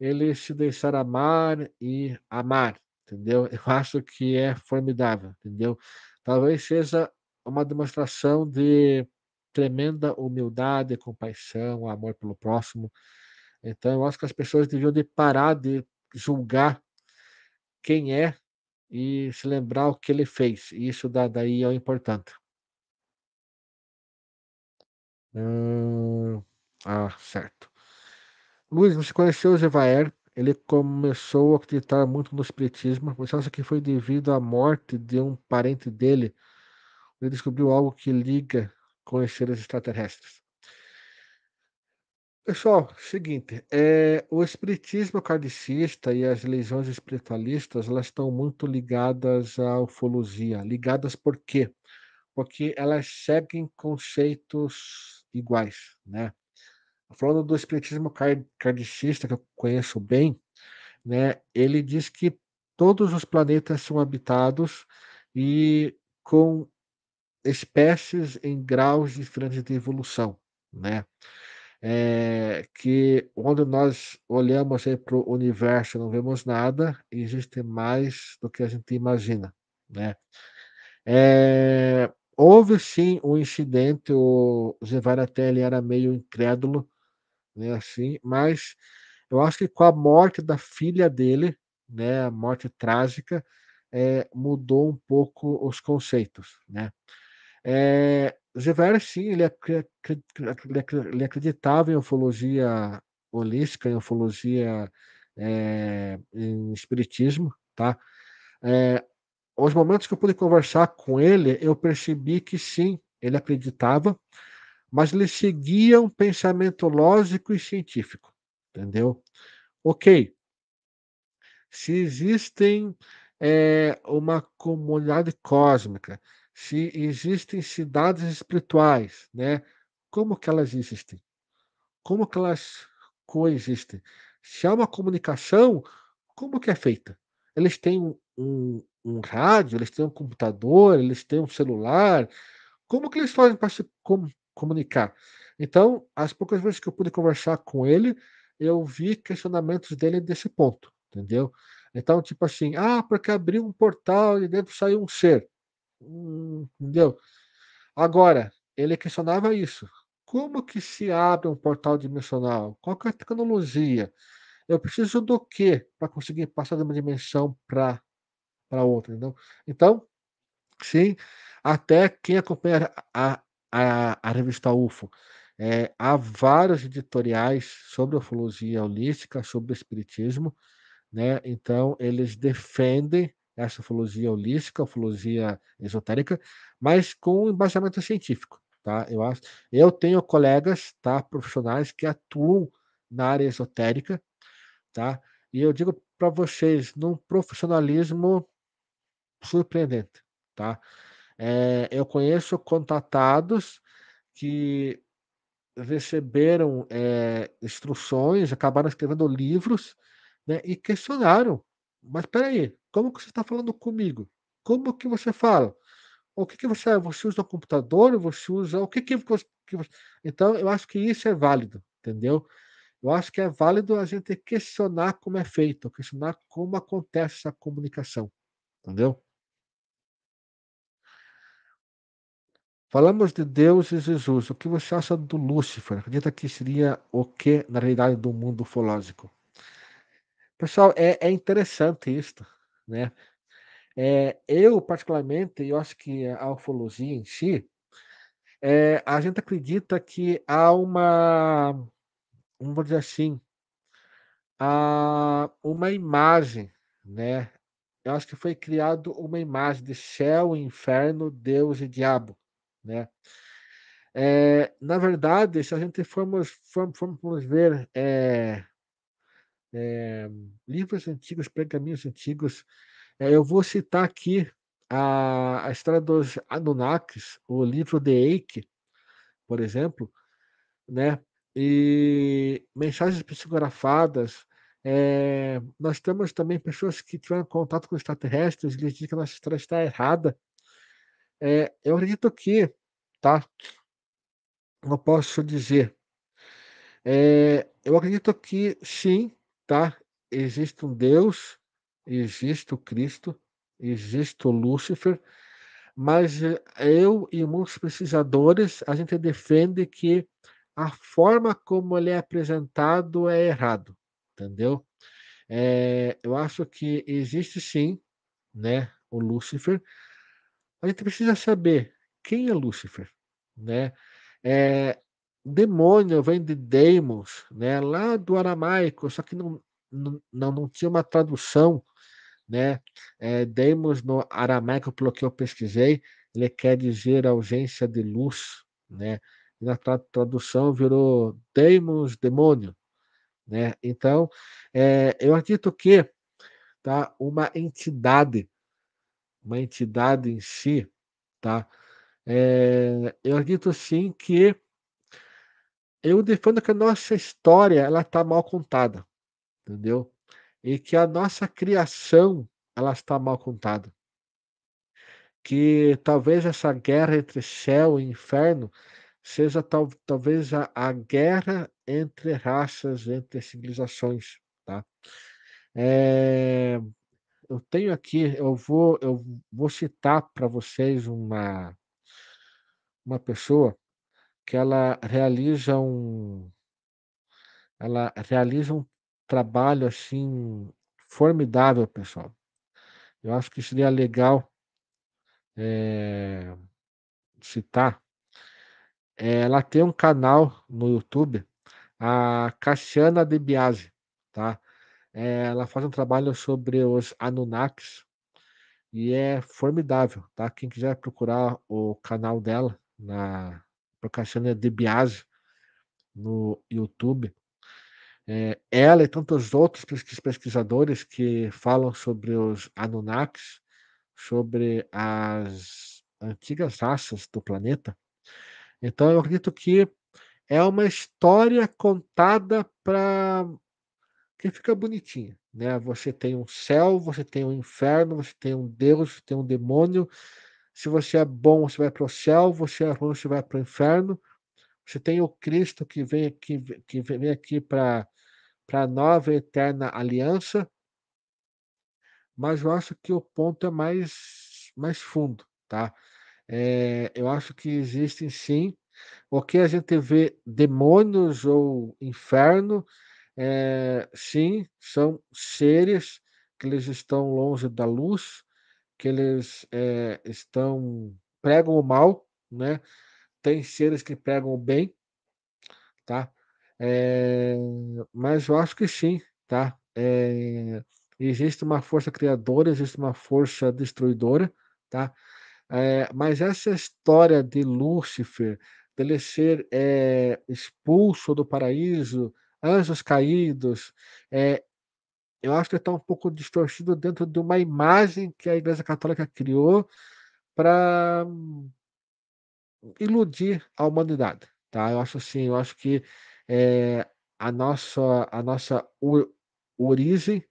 ele se deixar amar e amar, entendeu? Eu acho que é formidável, entendeu? Talvez seja uma demonstração de tremenda humildade, compaixão, amor pelo próximo. Então eu acho que as pessoas deviam de parar de julgar quem é e se lembrar o que ele fez, e isso da daí é o importante. Hum, ah, certo. Luiz, você conheceu o Jevaer, ele começou a acreditar muito no espiritismo. Você acha que foi devido à morte de um parente dele? Ele descobriu algo que liga com os seres extraterrestres? Pessoal, seguinte, eh, o espiritismo kardecista e as religiões espiritualistas, elas estão muito ligadas à ufologia. Ligadas por quê? Porque elas seguem conceitos iguais, né. Falando do espiritismo kar kardecista, que eu conheço bem, né, ele diz que todos os planetas são habitados e com espécies em graus diferentes de evolução, né. Eh, que quando nós olhamos para o universo não vemos nada, existe mais do que a gente imagina, né. Eh, houve sim um incidente, o Zevar até ele era meio incrédulo, né, assim, mas eu acho que com a morte da filha dele, né, a morte trágica, eh, mudou um pouco os conceitos, né. Eh, Zevar sim, ele ele acre ele acreditava em ufologia holística, em ufologia, eh, em espiritismo, tá. Eh, os momentos que eu pude conversar com ele, eu percebi que sim, ele acreditava, mas ele seguia um pensamento lógico e científico, entendeu. Ok se existem, eh, uma comunidade cósmica, se existem cidades espirituais, né, como que elas existem? Como que elas coexistem? Se há uma comunicação, como que é feita? Eles têm um um um rádio, eles têm um computador, eles têm um celular, como que eles fazem para se comu comunicar? Então, as poucas vezes que eu pude conversar com ele, eu vi questionamentos dele desse ponto, entendeu. Então, tipo assim: "Ah, porque abriu um portal e dentro saiu um ser", entendeu. Agora, ele questionava isso: "Como que se abre um portal dimensional? Qual que é a tecnologia? Eu preciso do quê para conseguir passar de uma dimensão pra outra", entendeu. Então, sim, até quem acompanha a a a revista UFO, eh, há vários editoriais sobre ufologia holística, sobre espiritismo, né, então eles defendem essa ufologia holística, ufologia esotérica, mas com embasamento científico, tá. Eu acho eu tenho colegas, tá, profissionais que atuam na área esotérica, tá, e eu digo pra vocês, num profissionalismo surpreendente, tá. Eh, eu conheço contatados que receberam, eh, instruções, acabaram escrevendo livros, né, e questionaram: "Mas espera aí, como que você está falando comigo? Como que você fala? O que que você você usa o computador? Você usa o que que voc que voc" Então eu acho que isso é válido, entendeu. Eu acho que é válido a gente questionar como é feito, questionar como acontece essa comunicação, entendeu. Falamos de Deus e Jesus, o que você acha do Lúcifer? Acredita que seria o quê na realidade do mundo ufológico? Pessoal, é é interessante isto, né. Eh, eu particularmente, eu acho que a ufologia em si, eh, a gente acredita que há uma, vamos dizer assim há uma imagem, né, eu acho que foi criado uma imagem de céu inferno, Deus e diabo, né. Eh, na verdade, se a gente formos for formos ver, eh eh, livros antigos, pergaminhos antigos, eh, eu vou citar aqui a a história dos Anunnakis, o livro de Eike, por exemplo, né. E mensagens psicografadas, eh, nós temos também pessoas que tiveram contato com extraterrestres, eles dizem que a nossa história está errada. Eh, eu acredito que, tá, eu posso dizer, eh, eu acredito que sim, tá, existe um Deus, existe o Cristo, existe o Lúcifer, mas eh, eu e muitos pesquisadores, a gente defende que a forma como ele é apresentado é errado, entendeu? Eh, eu acho que existe sim, né, o Lúcifer. A gente precisa saber quem é Lúcifer, né? Eh, demônio vem de deimos, né, lá do aramaico, só que não não não tinha uma tradução, né, eh, deimos no aramaico, pelo que eu pesquisei, ele quer dizer ausência de luz, né, na tra tradução virou deimos, demônio, né. Então, eh, eu acredito que, tá, uma entidade, uma entidade em si, tá, eh, eu acredito sim que eu defendo que a nossa história ela está mal contada, entendeu? E que a nossa criação, ela está mal contada. Que talvez essa guerra entre céu e inferno seja tal talvez a a guerra entre raças, entre civilizações, tá? Eh, eu tenho aqui, eu vou eu vou citar para vocês uma uma pessoa que ela realiza um ela realiza um trabalho, assim, formidável, pessoal. Eu acho que seria legal eh, citar. Eh, ela tem um canal no YouTube, a Cassiana De Biasi, tá. Eh, ela faz um trabalho sobre os Anunnakis, e é formidável, tá. Quem quiser procurar o canal dela na por Cassiana De Biasi no YouTube, eh, ela e tantos outros pesquis pesquisadores que falam sobre os Anunnakis, sobre as antigas raças do planeta. Então eu acredito que é uma história contada pra que fica bonitinha, né. Você tem um céu, você tem um inferno, você tem um Deus, você tem um demônio. Se você é bom, você vai para o céu, você é ruim, você vai para o inferno. Você tem o Cristo que vem aqui que vem aqui pra pra nova e eterna aliança. Mas eu acho que o ponto é mais mais fundo, tá. Eh, eu acho que existem sim, o que a gente vê demônios ou inferno, eh, sim, são seres que eles estão longe da luz, que eles, eh, estão pregam o mal, né. Tem seres que pregam o bem, tá. Eh, mas eu acho que sim, tá. Eh, existe uma força criadora, existe uma força destruidora, tá. Mas essa história de Lúcifer, dele ser, expulso do paraíso, anjos caídos, eh, eu acho que está um pouco distorcido dentro de uma imagem que a igreja católica criou pra iludir a humanidade, tá. Eu acho assim, eu acho que, eh, a nossa a nossa origem,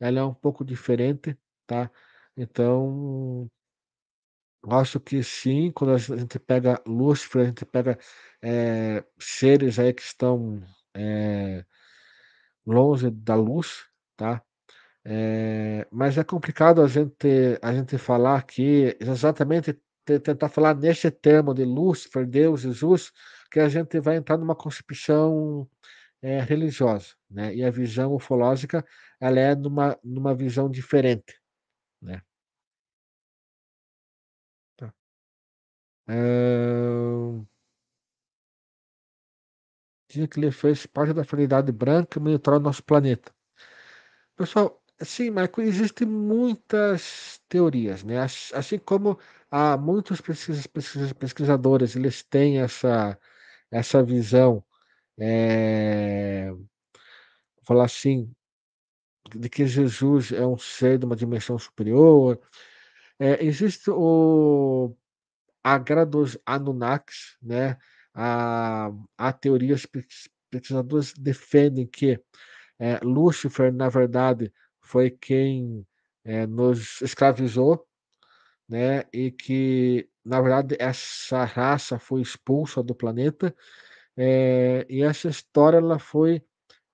ela é um pouco diferente, tá. Então acho que sim, quando a gente pega Lúcifer, a gente pega, eh, seres aí que estão, eh, longe da luz, tá. Eh, mas é complicado a gente a gente falar aqui exatamente te tentar falar nesse termo de Lúcifer, Deus, Jesus, que a gente vai entrar numa concepção, eh, religiosa, né. E a visão ufológica, ela é numa numa visão diferente, né. Tá. Hã Dizem que ele fez parte da Fraternidade Branca e monitorar o nosso planeta. Pessoal, sim, mas existem muitas teorias, né, ass assim como há muitos pesquisa pesquisa pesquisadores, eles têm essa essa visão, eh, falar assim, de que Jesus é um ser de uma dimensão superior. Eh, existe o a guerra dos Anunnakis, né, há há teorias pes pesquisadores defendem que, eh, Lúcifer, na verdade, foi quem, eh, nos escravizou, né, e que, na verdade, essa raça foi expulsa do planeta, eh, e essa história ela foi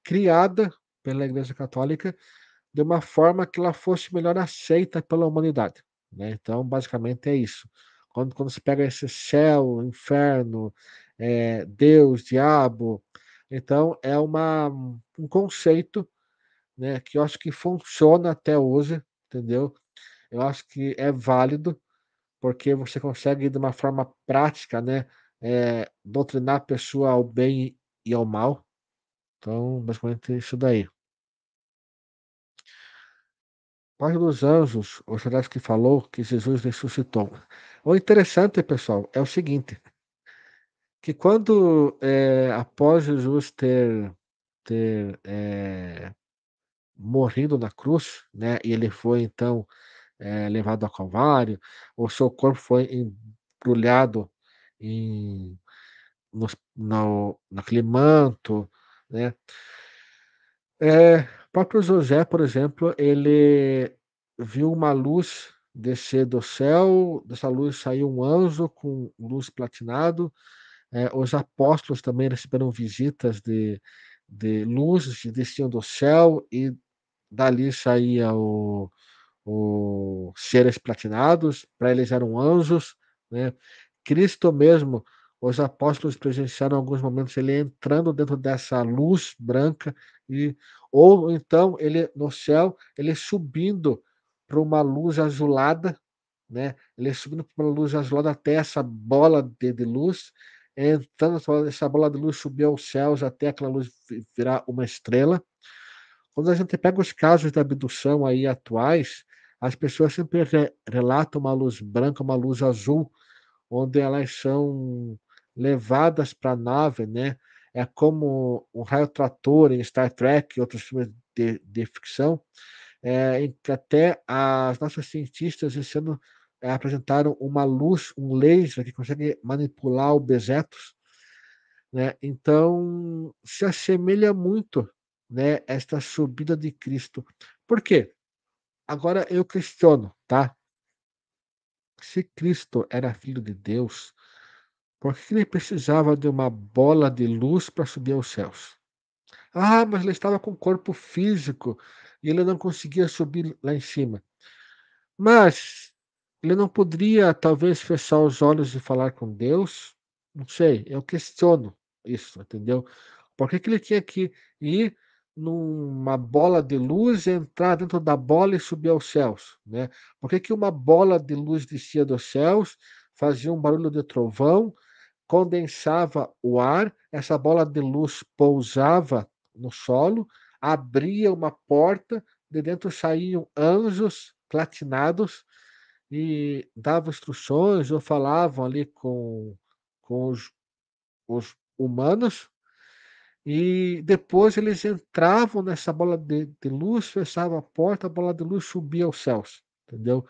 criada pela Igreja Católica de uma forma que ela fosse melhor aceita pela humanidade, né, então basicamente é isso. Quando quando você pega esse céu, inferno, eh, Deus, diabo, então é uma um conceito, né, que eu acho que funciona até hoje, entendeu. Eu acho que é válido, porque você consegue de uma forma prática, né, eh, doutrinar a pessoa ao bem e ao mal. Então, basicamente é isso daí. Página dos Anjos, o que falou que Jesus ressuscitou. O interessante, pessoal, é o seguinte que quando, eh, após Jesus ter ter, eh, morrido na cruz, né, e ele foi então, eh, levado ao calvário, o seu corpo foi embrulhado em nos no naquele manto, né. O próprio José, por exemplo, ele viu uma luz descer do céu, dessa luz saiu um anjo com luz platinado, eh, os apóstolos também receberam visitas de de luzes que desciam do céu e dali saía o o seres platinados, para eles eram anjos, né. Cristo mesmo, os apóstolos presenciaram alguns momentos ele entrando dentro dessa luz branca e ou então ele no céu, ele subindo para uma luz azulada, né, ele subindo para uma luz azulada até essa bola de de luz, entrando essa bola de luz subir aos céus até aquela luz vi virar uma estrela. Quando a gente pega os casos de abdução aí atuais, as pessoas sempre re relatam uma luz branca, uma luz azul, onde elas são levadas para a nave, né, é como um raio trator em Star Trek e outros filmes de de ficção, eh, em que até as nossas cientistas esse ano apresentaram uma luz, um laser que consegue manipular objetos, né, então se assemelha muito, né, esta subida de Cristo. Por quê? Agora eu questiono, tá? Se Cristo era filho de Deus, por que ele precisava de uma bola de luz para subir aos céus? "Ah, mas ele estava com corpo físico e ele não conseguia subir lá em cima". Mas ele não poderia talvez fechar os olhos e falar com Deus? Não sei, eu questiono isso, entendeu? Por que que ele tinha que ir numa bola de luz, entrar dentro da bola e subir aos céus, né? Por que que uma bola de luz descia dos céus, fazia um barulho de trovão, condensava o ar, essa bola de luz pousava no solo, abria uma porta, de dentro saíam anjos platinados e davam instruções ou falavam ali com com os os humanos, e depois eles entravam nessa bola de de luz, fechavam a porta, a bola de luz subia aos céus, entendeu?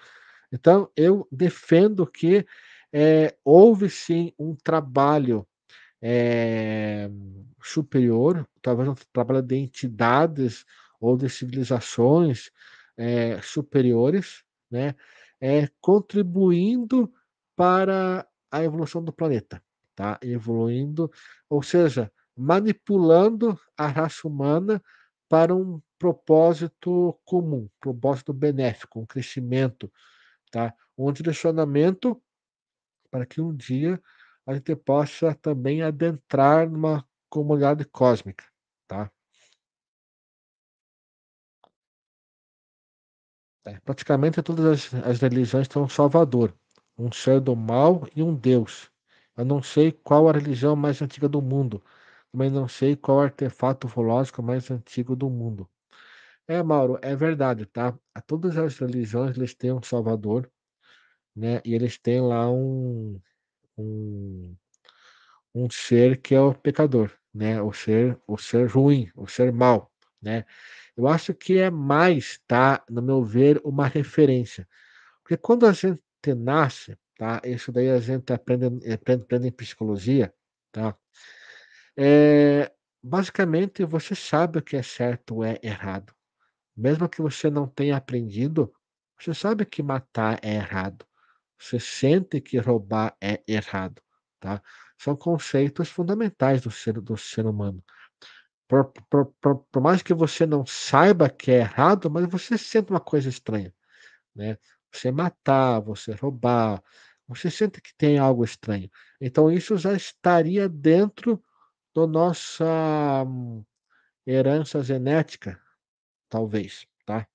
Então eu defendo que, eh, houve sim um trabalho, eh, superior, talvez um trabalho de entidades ou de civilizações, eh, superiores, né, eh, contribuindo para a evolução do planeta, tá, evoluindo, ou seja, manipulando a raça humana para um propósito comum, propósito benéfico, um crescimento, tá, um direcionamento para que um dia a gente possa também adentrar numa comunidade cósmica, É, praticamente todas as as religiões têm um salvador, um ser do mal e um Deus. Eu não sei qual a religião mais antiga do mundo, também não sei qual artefato ufológico mais antigo do mundo. É, Mauro, é verdade, tá? A todas as religiões eles têm um salvador, né, e eles têm lá um um um ser que é o pecador, né, o ser o ser ruim, o ser mau, né. Eu acho que é mais, tá, no meu ver, uma referência, porque quando a gente nasce, tá, isso daí a gente aprende aprende aprende em psicologia, tá. Eh, basicamente você sabe o que é certo ou é errado. Mesmo que você não tenha aprendido, você sabe que matar é errado. Você sente que roubar é errado, tá. São conceitos fundamentais do ser do ser humano. Por por por por mais que você não saiba que é errado, mas você sente uma coisa estranha, né. Você matar, você roubar, você sente que tem algo estranho. Então isso já estaria dentro do nossa herança genética, talvez, tá.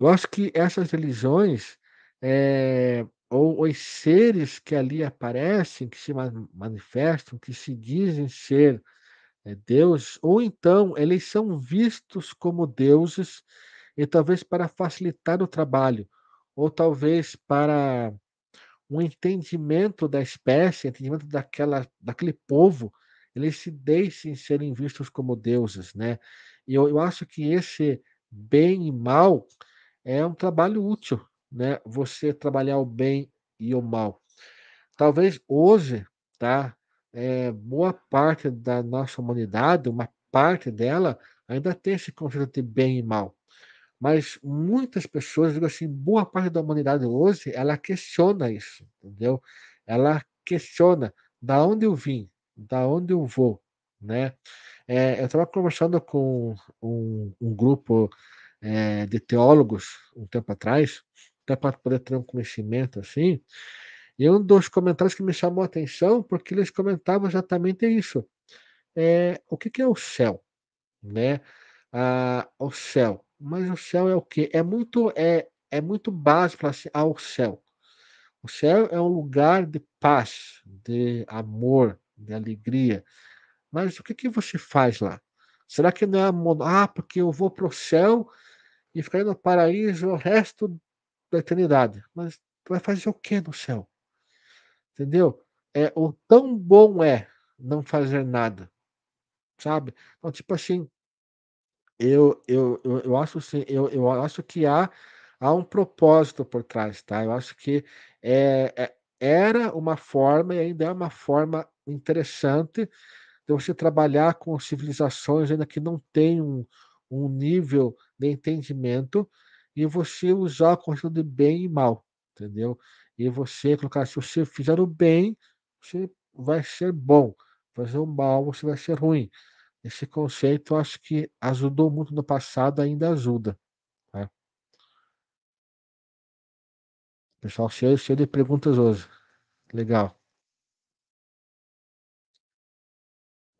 Eu acho que essas religiões, eh, ou os seres que ali aparecem, que se ma manifestam, que se dizem ser, eh, Deus, ou então eles são vistos como deuses, e talvez para facilitar o trabalho, ou talvez para um entendimento da espécie, entendimento daquela daquele povo, eles se deixem serem vistos como deuses, né. E eu eu acho que esse bem e mal é um trabalho útil, né, você trabalhar o bem e o mal. Talvez hoje, tá, eh, boa parte da nossa humanidade, uma parte dela, ainda tem esse conceito de bem e mal. Mas muitas pessoas, digo assim, boa parte da humanidade hoje, ela questiona isso, entendeu. Ela questiona: "Da onde eu vim? Da onde eu vou?", né. Eh, eu estava conversando com um um grupo, eh, de teólogos um tempo atrás, até para poder ter um conhecimento, assim, e um dos comentários que me chamou a atenção, porque eles comentavam exatamente isso, eh, o que que é o céu, né. Ah, o céu, mas o céu é o quê? É muito é é muito básico assim: "Ah, o céu". O céu é um lugar de paz, de amor, de alegria. Mas o que que você faz lá? Será que não é mo "Ah, porque eu vou para o céu e ficarei no paraíso o resto da eternidade", mas tu vai fazer o quê no céu? Entendeu? É o tão bom é não fazer nada, sabe. Então, tipo assim eu eu eu eu acho assim, eu eu acho que há há um propósito por trás, tá. Eu acho que, eh eh, era uma forma e ainda é uma forma interessante de você trabalhar com civilizações ainda que não têm um um nível de entendimento, e você usar o conceito de bem e mal, entendeu. E você colocar se você fizer o bem, você vai ser bom, fazer o mal, você vai ser ruim. Esse conceito acho que ajudou muito no passado, ainda ajuda, tá. Pessoal cheio cheio de perguntas hoje. Legal.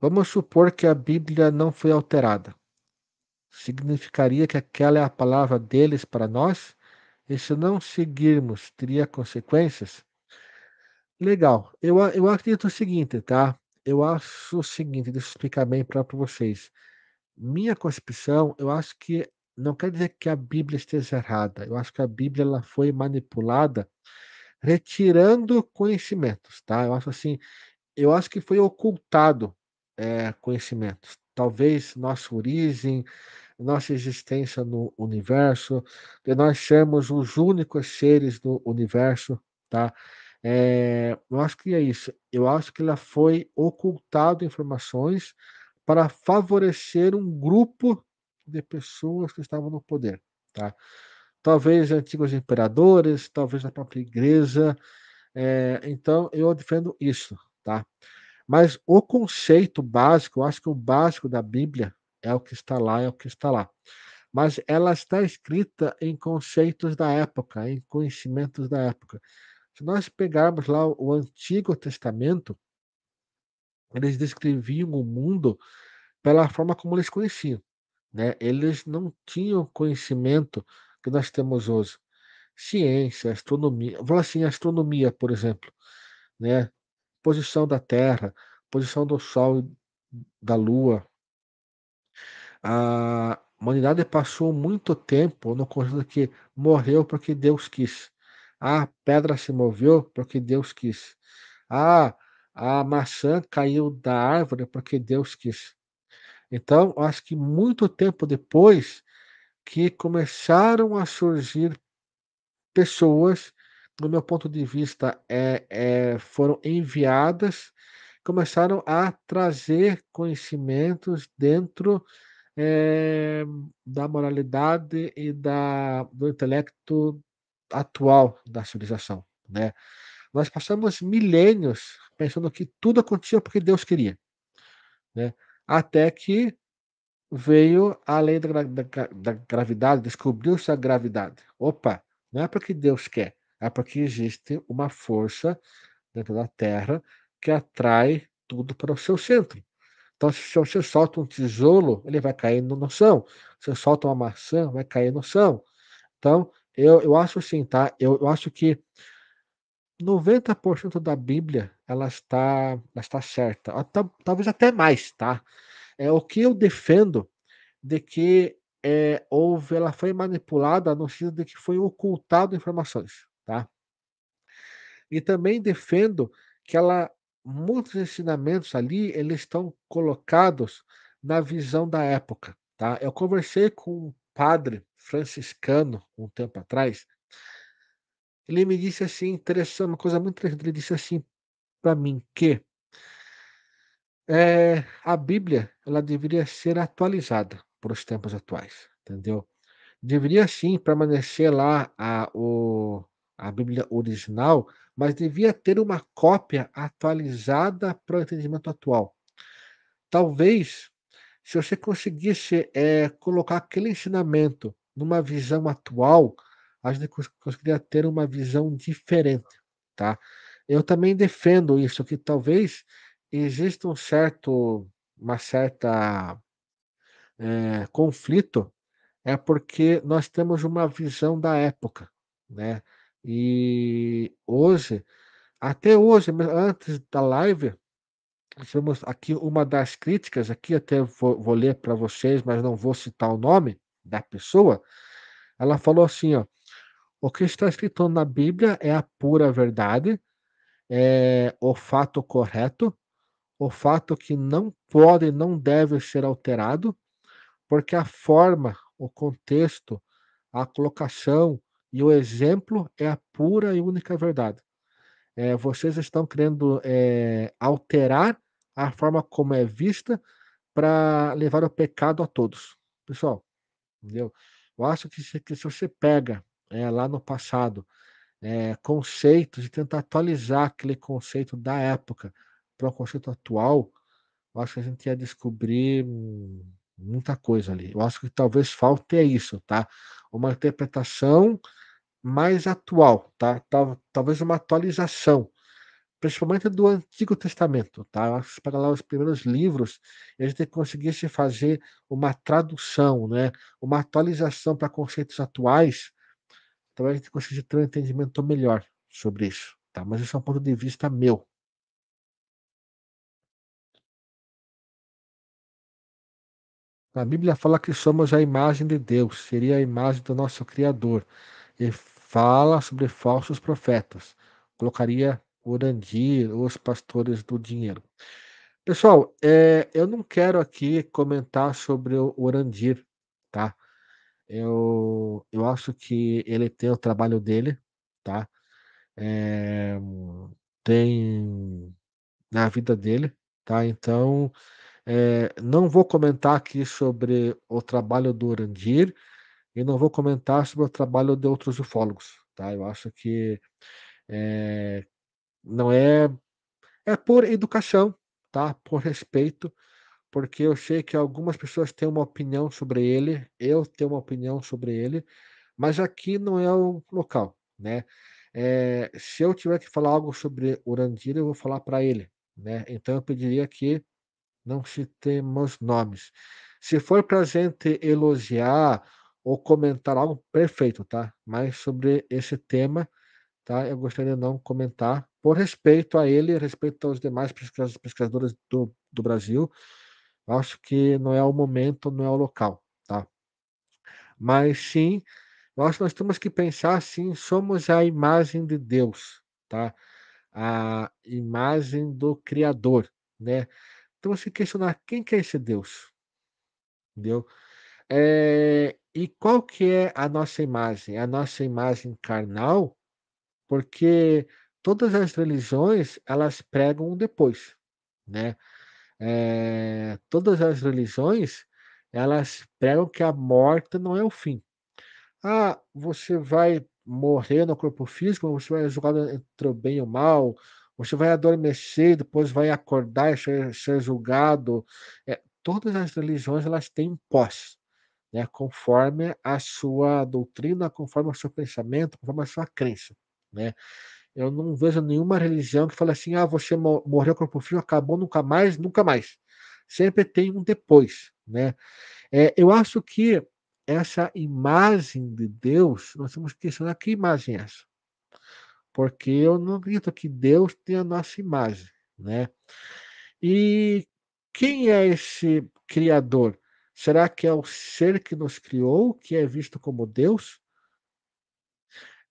Vamos supor que a Bíblia não foi alterada. Significaria que aquela é a palavra deles para nós? E se não seguirmos, teria consequências? Legal. Eu eu acredito o seguinte, tá. Eu acho o seguinte, deixa eu explicar bem pra vocês. Minha concepção, eu acho que não quer dizer que a Bíblia esteja errada, eu acho que a Bíblia ela foi manipulada, retirando conhecimentos, tá. Eu acho assim, eu acho que foi ocultado, eh, conhecimentos. Talvez nossa origem, nossa existência no universo, de nós sermos os únicos seres do universo, tá. Eh, eu acho que é isso. Eu acho que ela foi ocultado informações para favorecer um grupo de pessoas que estavam no poder, tá. Talvez antigos imperadores, talvez a própria igreja, eh, então eu defendo isso, tá. Mas o conceito básico, eu acho que o básico da Bíblia é o que está lá, é o que está lá. Mas ela está escrita em conceitos da época, em conhecimentos da época. Se nós pegarmos lá o Antigo Testamento eles descreviam o mundo pela forma como eles conheciam, né. Eles não tinham conhecimento que nós temos hoje. Ciência, astronomia vou assim, astronomia, por exemplo, né, posição da Terra, posição do Sol da Lua. A humanidade passou muito tempo no conceito que morreu porque Deus quis. A pedra se moveu porque Deus quis. Ah, a maçã caiu da árvore porque Deus quis. Então, acho que muito tempo depois que começaram a surgir pessoas, no meu ponto de vista, eh eh, foram enviadas começaram a trazer conhecimentos dentro, eh, da moralidade e da do intelecto atual da civilização, né. Nós passamos milênios pensando que tudo acontecia porque Deus queria, né, até que veio a lei da da da gravidade, descobriu-se a gravidade. Opa, não é porque Deus quer, é porque existe uma força dentro da Terra que atrai tudo para o seu centro. Então se você solta um tijolo, ele vai cair no no chão, você solta uma maçã, vai cair no. Então, eu eu acho assim, tá, eu eu acho que 90% da Bíblia, ela está ela está certa, tal talvez até mais, tá. É o que eu defendo de que, eh, houve ela foi manipulada no sentido de que foi ocultado informações, tá. E também defendo que ela muitos ensinamentos ali, eles estão colocados na visão da época, tá. Eu conversei com um padre franciscano um tempo atrás ele me disse assim, interessante uma coisa muito interessante, ele disse assim pra mim que eh, a Bíblia, ela deveria ser atualizada para os tempos atuais, entendeu. Deveria sim permanecer lá a o a Bíblia original, mas devia ter uma cópia atualizada para o entendimento atual. Talvez, se você conseguisse, eh, colocar aquele ensinamento numa visão atual, a gente cons conseguiria ter uma visão diferente, tá. Eu também defendo isso, que talvez exista um certo uma certa, eh, conflito, é porque nós temos uma visão da época, né. E hoje, até hoje, antes da live, tivemos aqui uma das críticas aqui, até vou vou ler pra vocês, mas não vou citar o nome da pessoa. Ela falou assim, ó: "O que está escrito na Bíblia é a pura verdade, é o fato correto, o fato que não pode e não deve ser alterado, porque a forma, o contexto, a colocação e o exemplo é a pura e única verdade. Eh, vocês estão querendo, eh, alterar a forma como é vista pra levar o pecado a todos". Pessoal, entendeu. Eu acho que se que se você pega, eh, lá no passado, eh, conceitos e tenta atualizar aquele conceito da época para o conceito atual, eu acho que a gente ia descobrir muita coisa ali. Eu acho que talvez falte é isso, tá. Uma interpretação mais atual, tá. Tal talvez uma atualização, principalmente do Antigo Testamento, tá. Pega lá os primeiros livros, a gente conseguisse fazer uma tradução, né, uma atualização pra conceitos atuais, talvez a gente conseguisse ter um entendimento melhor sobre isso, tá. Mas esse é um ponto de vista meu. A Bíblia fala que somos a imagem de Deus, seria a imagem do nosso criador, e fala sobre falsos profetas, colocaria Urandir, os pastores do dinheiro. Pessoal, eh, eu não quero aqui comentar sobre o Urandir, tá. Eu eu acho que ele tem o trabalho dele, tá. Eh, tem na vida dele, tá. Então, eh, não vou comentar aqui sobre o trabalho do Urandir, e não vou comentar sobre o trabalho de outros ufólogos, tá. Eu acho que, eh, não é é por educação, tá, por respeito, porque eu sei que algumas pessoas têm uma opinião sobre ele, eu tenho uma opinião sobre ele, mas aqui não é o local, né. Eh, se eu tiver que falar algo sobre Urandir, eu vou falar pra ele, né. Então eu pediria que não citemos nomes. Se for pra gente elogiar ou comentar algo, perfeito, tá. Mas sobre esse tema, tá, eu gostaria de não comentar, por respeito a ele respeito aos demais pesquisa pesquisadores do do Brasil, acho que não é o momento, não é o local, tá. Mas sim, que nós temos que pensar assim, somos a imagem de Deus, tá. A imagem do criador, né. Então se questionar: "Quem que é esse Deus?". Entendeu. Eh, e qual que é a nossa imagem? A nossa imagem carnal? Porque todas as religiões, elas pregam depois, né. Eh, todas as religiões, elas pregam que a morte não é o fim. "Ah, você vai morrer no corpo físico, você vai julgado entre o bem e o mal, você vai adormecer, depois vai acordar e ser ser julgado". Eh, todas as religiões elas têm pós, né, conforme a sua doutrina, conforme o seu pensamento, conforme a sua crença, né. Eu não vejo nenhuma religião que fale assim: "Ah, você mo morreu corpo físico, acabou, nunca mais, nunca mais". Sempre tem um depois, né. Eh, eu acho que essa imagem de Deus, nós temos que questionar que imagem é essa? Porque eu não acredito que Deus tenha a nossa imagem, né. E quem é esse criador? Será que é o ser que nos criou, que é visto como Deus?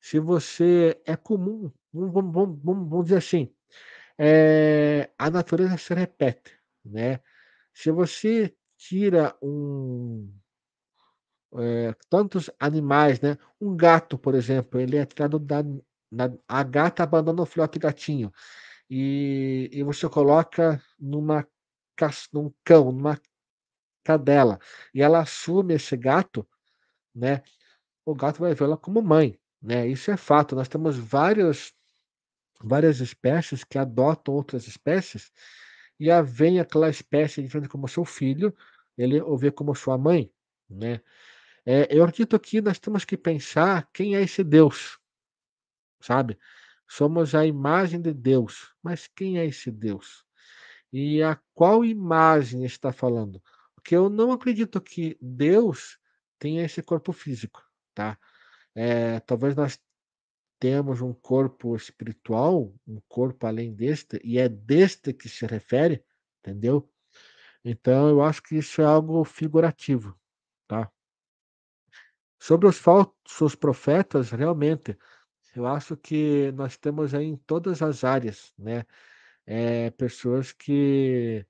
Se você é comum, vamos vamos vamos dizer assim, eh, a natureza se repete, né. Se você tira um eh, tantos animais, né, um gato, por exemplo, ele é tirado da na a gata abandona o filhote gatinho, e e você coloca numa num cão, numa cadela, e ela assume esse gato, né, o gato vai vê-la como mãe, né, isso é fato. Nós temos vários várias espécies que adotam outras espécies, e a veem aquela espécie diferente como seu filho, ele o vê como sua mãe, né. Eh, eu acredito que nós temos que pensar quem é esse Deus, sabe. Somos a imagem de Deus, mas quem é esse Deus? E a qual imagem está falando? Porque eu não acredito que Deus tenha esse corpo físico, tá. Eh, talvez nós tenhamos um corpo espiritual, um corpo além deste, e é deste que se refere, entendeu. Então eu acho que isso é algo figurativo, tá. Sobre os falsos profetas, realmente, eu acho que nós temos aí em todas as áreas, né, eh, pessoas que,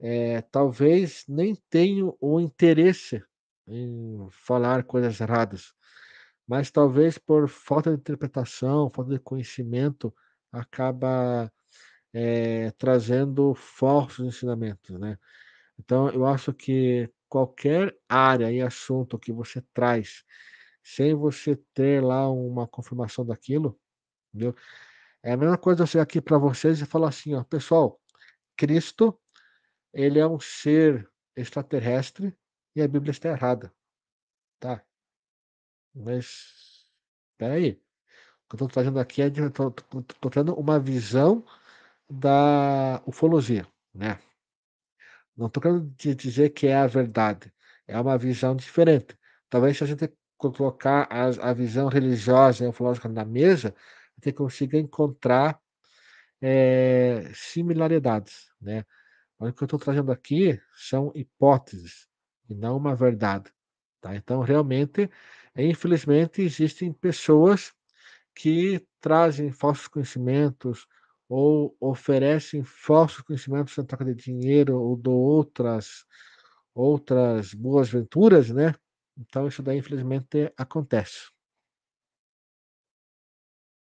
eh, talvez nem tenham o interesse em falar coisas erradas, mas talvez por falta de interpretação, falta de conhecimento, acaba, eh, trazendo falsos ensinamentos, né. Então eu acho que qualquer área e assunto que você traz, sem você ter lá uma confirmação daquilo, entendeu. É a mesma coisa eu chegar aqui pra vocês e falar assim: "Ó, pessoal, Cristo, ele é um ser extraterrestre e a Bíblia está errada", tá. Mas espera aí, o que eu tô trazendo aqui é de tô tô tô tendo uma visão da ufologia, né. Não tô querendo dizer que é a verdade, é uma visão diferente. Talvez se a gente colocar as a visão religiosa e ufológica na mesa, a gente consiga encontrar, eh, similaridades, né. O que eu tô trazendo aqui são hipóteses, e não uma verdade, tá. Então realmente, infelizmente existem pessoas que trazem falsos conhecimentos, ou oferecem falsos conhecimentos em troca de dinheiro ou do outras outras boas-venturas, né. Então isso daí infelizmente acontece.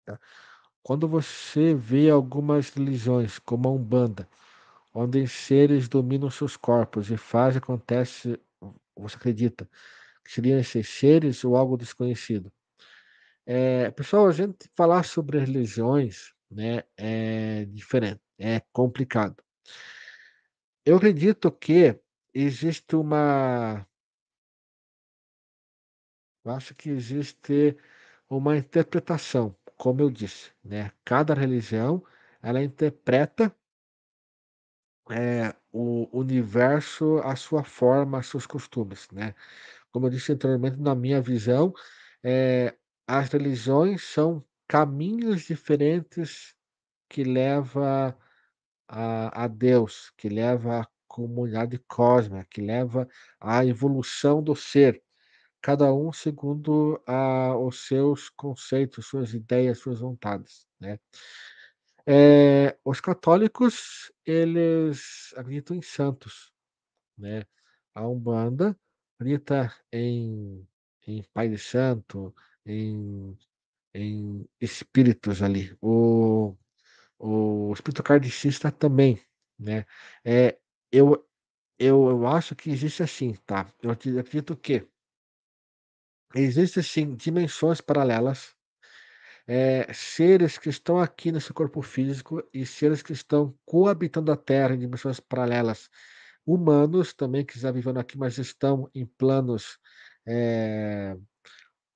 Tá. Quando você vê algumas religiões, como a Umbanda, onde seres dominam seus corpos e faz acontece você acredita que seriam esses seres ou algo desconhecido? Eh, pessoal, a gente falar sobre religiões, né, é diferente, é complicado. Eu acredito que existe uma eu acho que existe uma interpretação, como eu disse, né, cada religião, ela interpreta eh, o universo à sua forma, aos seus costumes, né. Como eu disse anteriormente, na minha visão, eh, as religiões são caminhos diferentes que leva a a Deus, que leva à comunidade cósmica, que leva à evolução do ser, cada um segundo a os seus conceitos, suas ideias, suas vontades, né. Eh, os católicos, eles acreditam em santos, né, a Umbanda acredita em em pai de santo, em em espíritos ali, o o espírito kardecista também, né. Eh, eu eu eu acho que existe assim, tá, eu acre acredito que existem sim dimensões paralelas, eh, seres que estão aqui nesse corpo físico e seres que estão coabitando a Terra em dimensões paralelas, humanos também que já vivendo aqui, mas estão em planos, eh,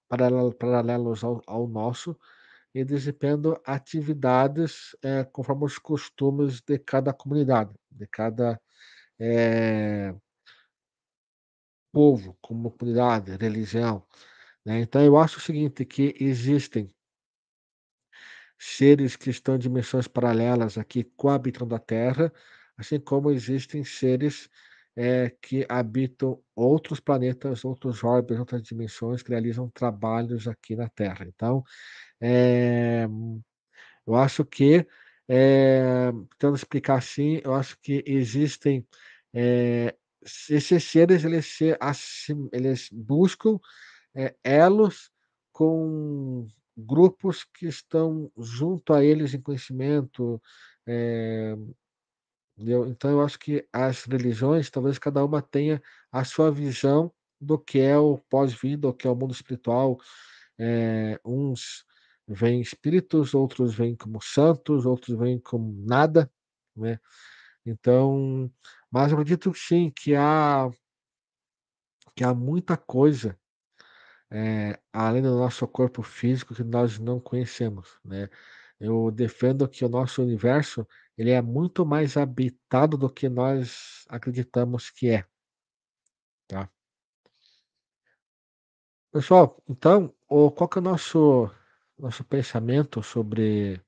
paralelo paralelos ao ao nosso, e desempenhando atividades, eh, conforme os costumes de cada comunidade, de cada, povo, comunidade, religião, né. Então eu acho o seguinte, que existem seres que estão em dimensões paralelas aqui coabitando a Terra, assim como existem seres, eh, que habitam outros planetas, outros orbes, outras dimensões que realizam trabalhos aqui na Terra. Então, eh, eu acho que, eh, tentando explicar assim, eu acho que existem, se esses seres eles se assim eles buscam, eh, elos com grupos que estão junto a eles em conhecimento, eh, entendeu. Então eu acho que as religiões, talvez cada uma tenha a sua visão do que é o pós-vida, o que é o mundo espiritual, eh, uns veem espíritos, outros veem como santos, outros veem como nada, né. Então, mas eu acredito sim que há que há muita coisa, eh, além do nosso corpo físico que nós não conhecemos, né. Eu defendo que o nosso universo, ele é muito mais habitado do que nós acreditamos que é. Tá. Pessoal, então, o qual que é o nosso nosso pensamento sobre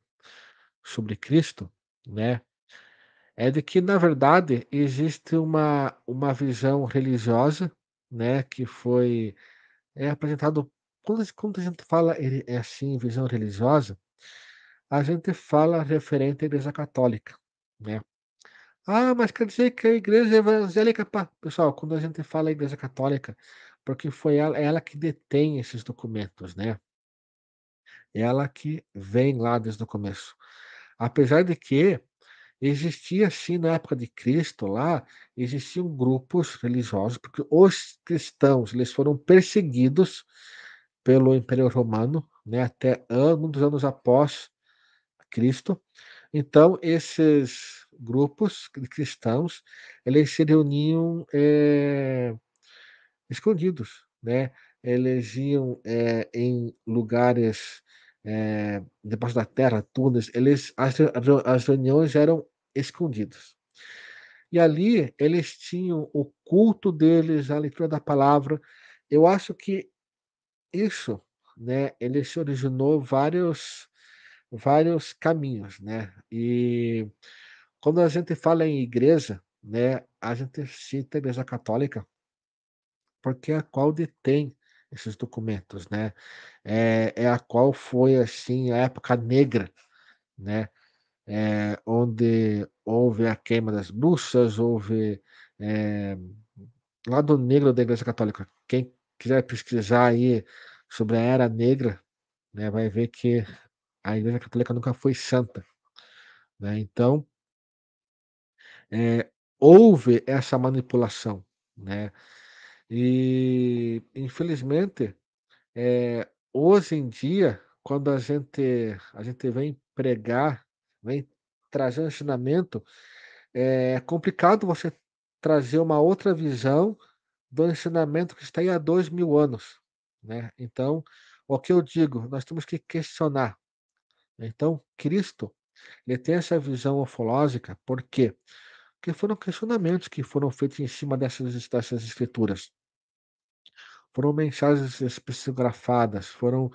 sobre Cristo, né, é de que na verdade existe uma uma visão religiosa, né, que foi, é apresentado quando quando a gente fala é assim visão religiosa, a gente fala referente à igreja católica, né. "Ah, mas quer dizer que a igreja evangélica pá", pessoal, quando a gente fala igreja católica, porque foi ela ela que detém esses documentos, né. Ela que vem lá desde o começo. Apesar de que existia sim na época de Cristo lá, existiam grupos religiosos, porque os cristãos eles foram perseguidos pelo Império Romano, né, até muitos anos após Cristo. Então esses grupos cri cristãos, eles se reuniam, eh, escondidos, né. Eles iam, eh, em lugares, eh, debaixo da terra, túneis, eles as as reuniões eram escondidos. E ali eles tinham o culto deles, a leitura da palavra. Eu acho que isso, né, ele se originou vários vários caminhos, né. E quando a gente fala em igreja, né, a gente cita a igreja católica porque é a qual detém esses documentos, né. É é a qual foi, assim, a época negra, né, eh, onde houve a queima das bruxas, houve, eh, lado negro da igreja católica. Quem quiser pesquisar aí sobre a era negra, né, vai ver que a igreja católica nunca foi santa, né, então eh, houve essa manipulação, né. E infelizmente, eh, hoje em dia, quando a gente a gente vem pregar, vem trazer um ensinamento, é complicado você trazer uma outra visão do ensinamento que está aí há 2000 anos, né. Então, o que eu digo, nós temos que questionar. Então, Cristo, ele tem essa visão ufológica, por quê? Porque foram questionamentos que foram feitos em cima dessas dessas escrituras. Foram mensagens psicografadas, foram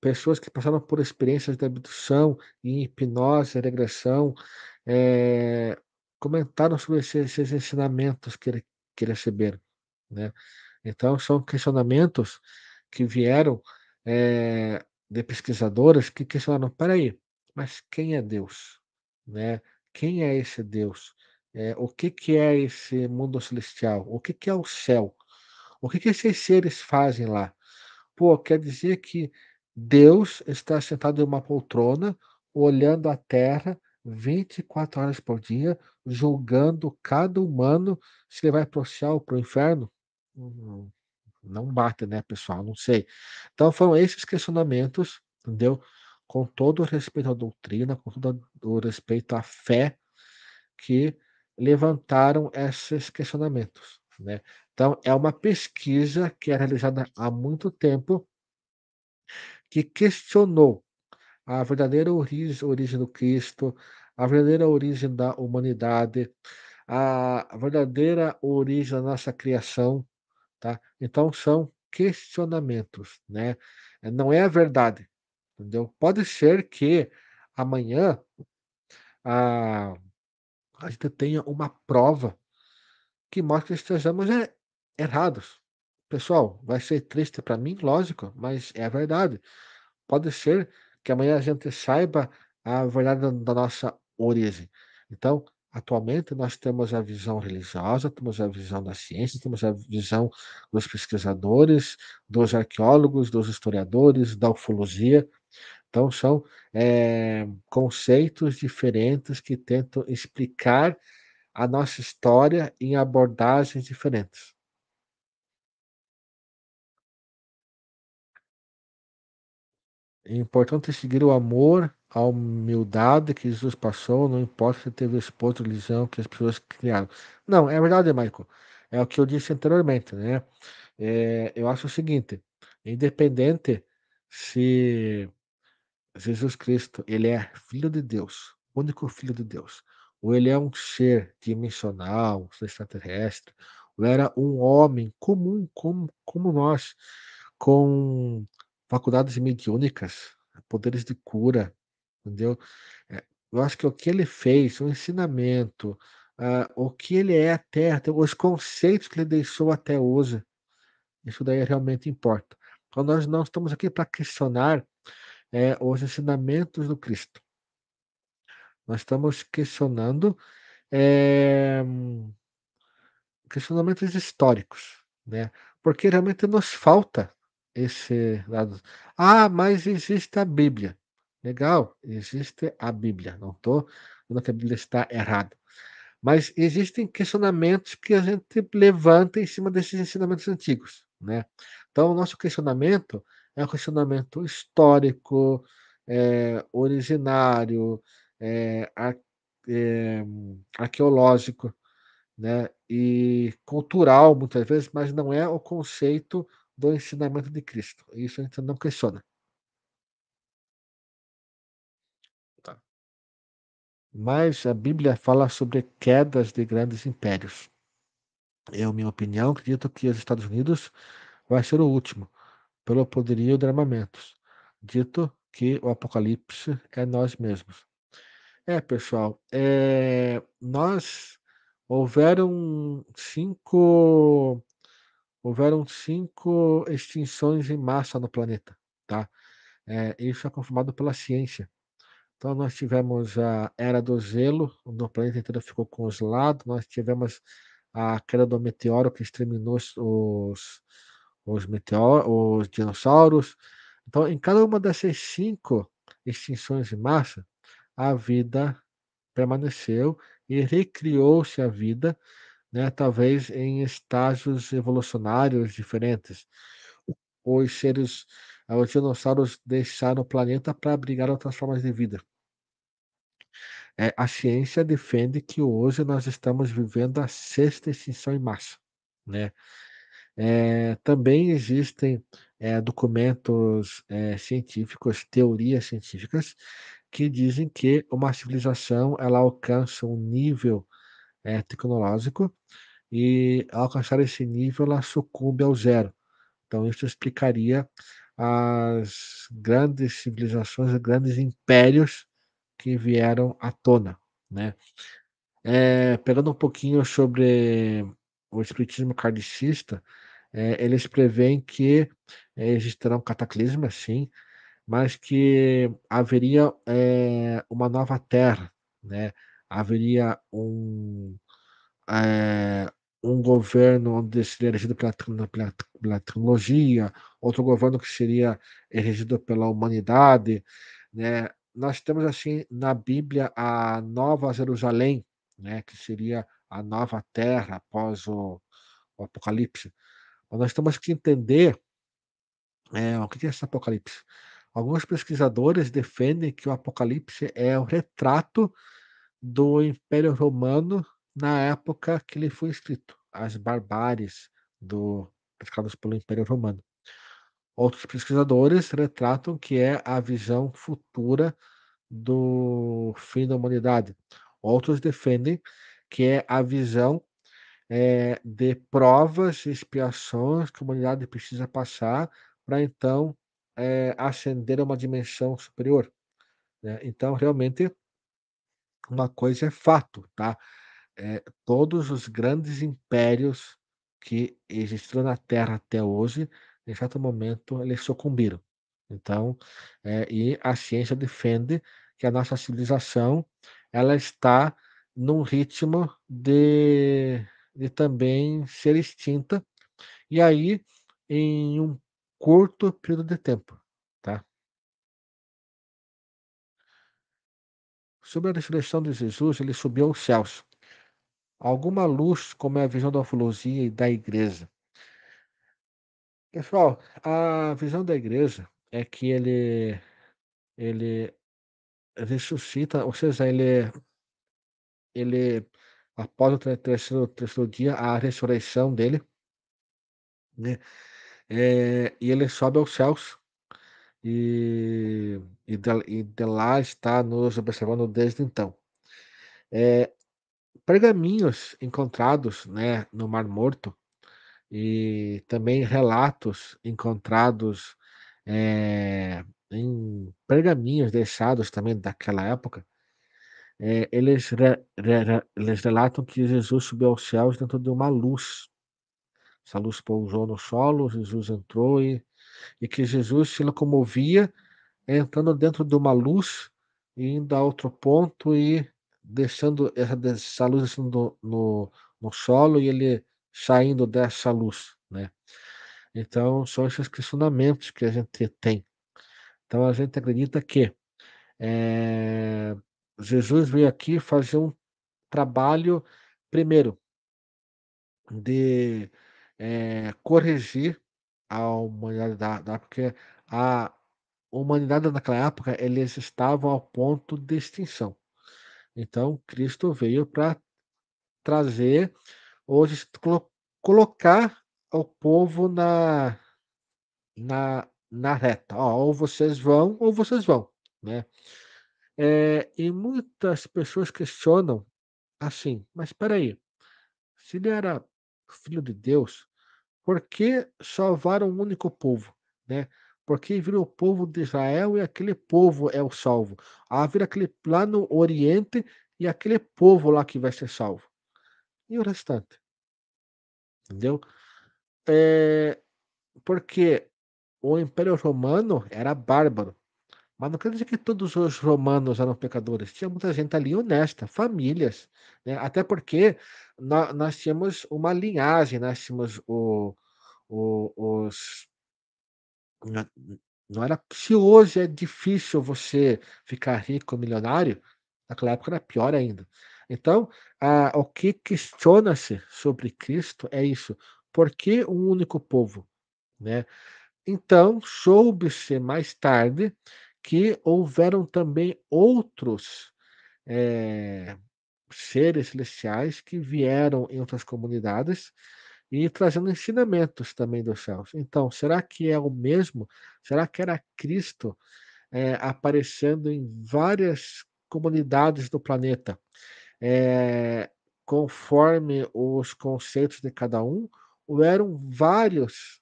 pessoas que passaram por experiências de abdução e hipnose, regressão, eh, comentaram sobre esse esses ensinamentos que que receberam, né. Então são questionamentos que vieram, eh, de pesquisadores que questionaram: "Espera aí, mas quem é Deus?", né. "Quem é esse Deus?", eh, "O que que é esse mundo celestial?", "O que que é o céu?", "O que que esses seres fazem lá?". Pô, quer dizer que Deus está sentado em uma poltrona, olhando a terra, 24 horas por dia, julgando cada humano se ele vai para o céu ou para o inferno? Hum, não bate, né, pessoal, não sei. Então foram esses questionamentos, entendeu, com todo o respeito à doutrina, com todo o respeito à fé, que levantaram esses questionamentos, né. Então é uma pesquisa que é realizada há muito tempo que questionou a verdadeira origem origem do Cristo, a verdadeira origem da humanidade, a verdadeira origem da nossa criação, tá. Então são questionamentos, né, não é a verdade, entendeu. Pode ser que amanhã, a a gente tenha uma prova que mostre que estejamos, eh, errados. Pessoal, vai ser triste para mim? Lógico, mas é a verdade. Pode ser que amanhã a gente saiba a verdade da nossa origem. Então, atualmente nós temos a visão religiosa, temos a visão da ciência, temos a visão dos pesquisadores, dos arqueólogos, dos historiadores, da ufologia. Então são, eh, conceitos diferentes que tentam explicar a nossa história em abordagens diferentes. É importante seguir o amor, a humildade que Jesus passou, não importa se teve exposto religião que as pessoas criaram. Não, é verdade, Michael. É o que eu disse anteriormente, né. Eh, eu acho o seguinte, independente se Jesus Cristo, ele é filho de Deus, único filho de Deus, ou ele é um ser dimensional, um ser extraterrestre, ou era um homem comum como como nós, com faculdades mediúnicas, poderes de cura, entendeu. Eh, eu acho que o que ele fez, o ensinamento, ah, o que ele é até até os conceitos que ele deixou até hoje, isso daí realmente importa. Então nós não estamos aqui para questionar, eh, os ensinamentos do Cristo. Nós estamos questionando, eh questionamentos históricos, né, porque realmente nos falta esse lado. "Ah, mas existe a Bíblia", legal, existe a Bíblia, não estou falando que a Bíblia está errada, mas existem questionamentos que a gente levanta em cima desses ensinamentos antigos, né. Então o nosso questionamento é um questionamento histórico, eh, originário, eh, ar eh, arqueológico, né, e cultural muitas vezes, mas não é o conceito do ensinamento de Cristo, isso a gente não questiona. Tá. Mas a Bíblia fala sobre quedas de grandes impérios. Eu, minha opinião, acredito que os Estados Unidos vai ser o último, pelo poderio de armamentos, dito que o apocalipse é nós mesmos. É pessoal, eh, nós houveram 5 houveram 5 extinções em massa no planeta, tá. Eh, isso é confirmado pela ciência. Então nós tivemos a era do gelo, no planeta inteiro ficou congelado, nós tivemos a queda do meteoro que exterminou os os os meteoro os dinossauros. Então em cada uma dessas 5 extinções em massa, a vida permaneceu e recriou-se a vida, né, talvez em estágios evolucionários diferentes. Os seres os dinossauros deixaram o planeta para abrigar outras formas de vida. Eh, a ciência defende que hoje nós estamos vivendo a 6ª extinção em massa, né. Eh, também existem, eh, documentos, eh, científicos, teorias científicas, que dizem que uma civilização ela alcança um nível, eh, tecnológico, e ao alcançar esse nível ela sucumbe ao zero. Então isso explicaria as grandes civilizações, grandes impérios que vieram à tona, né. Eh, pegando um pouquinho sobre o espiritismo kardecista, eh, eles prevêem que existirão cataclismas sim, mas que haveria, eh, uma nova terra, né, haveria um, eh, um governo onde seria regido pela pela pela tecnologia, outro governo que seria regido pela humanidade, né, nós temos, assim, na Bíblia a Nova Jerusalém, né, que seria a nova terra após o o Apocalipse. Mas nós temos que entender, eh, o que é esse Apocalipse. Alguns pesquisadores defendem que o Apocalipse é o retrato do Império Romano na época que ele foi escrito, as barbáries do praticadas pelo Império Romano. Outros pesquisadores retratam que é a visão futura do fim da humanidade. Outros defendem que é a visão, eh, de provas e expiações que a humanidade precisa passar para então, eh, ascender a uma dimensão superior, né. Então realmente uma coisa é fato, tá, eh, todos os grandes impérios que existiram na Terra até hoje, em certo momento eles sucumbiram. Então, eh, e a ciência defende que a nossa civilização, ela está num ritmo de de também ser extinta, e aí em um curto período de tempo, tá. Sobre a ressurreição de Jesus, ele subiu aos céus. Alguma luz, como é a visão da ufologia e da igreja. Pessoal, a visão da igreja é que ele ele ressuscita, ou seja, ele ele após o ter terceiro terceiro dia, a ressurreição dele né, eh, e ele sobe aos céus, e e da e de lá está nos observando desde então. Eh, pergaminhos encontrados, né, no Mar Morto, e também relatos encontrados, eh, em pergaminhos deixados também daquela época, eh, eles re re re eles relatam que Jesus subiu aos céus dentro de uma luz. Essa luz pousou no solo, Jesus entrou e e que Jesus se locomovia entrando dentro de uma luz, e indo a outro ponto e deixando essa dessa luz descendo no no solo e ele saindo dessa luz, né. Então são esses questionamentos que a gente tem. Então a gente acredita que, eh, Jesus veio aqui fazer um trabalho, primeiro de, eh, corrigir a humanidade da da porque a humanidade naquela época, eles estavam ao ponto de extinção. Então Cristo veio pra trazer, hoje colo colocar o povo na na na reta. "Ó, ou vocês vão ou vocês vão", né. Eh, e muitas pessoas questionam, assim: "Mas espera aí, se ele era filho de Deus, por que salvar um único povo, né? Por que vir o povo de Israel e aquele povo é o salvo? Ah, vir aquele lá no oriente e aquele povo lá que vai ser salvo. E o restante?" Entendeu? Eh, porque o Império Romano era bárbaro, mas não quer dizer que todos os romanos eram pecadores, tinha muita gente ali honesta, famílias, né, até porque nó nós tínhamos uma linhagem, nós tínhamos o o os não era se hoje é difícil você ficar rico, milionário, naquela época era pior ainda. Então, ah, o que questiona-se sobre Cristo é isso, por que um único povo, né. Então soube-se mais tarde que houveram também outros, eh, seres celestiais que vieram em outras comunidades, e trazendo ensinamentos também dos céus. Então, será que é o mesmo? Será que era Cristo, eh, aparecendo em várias comunidades do planeta, eh, conforme os conceitos de cada um, ou eram vários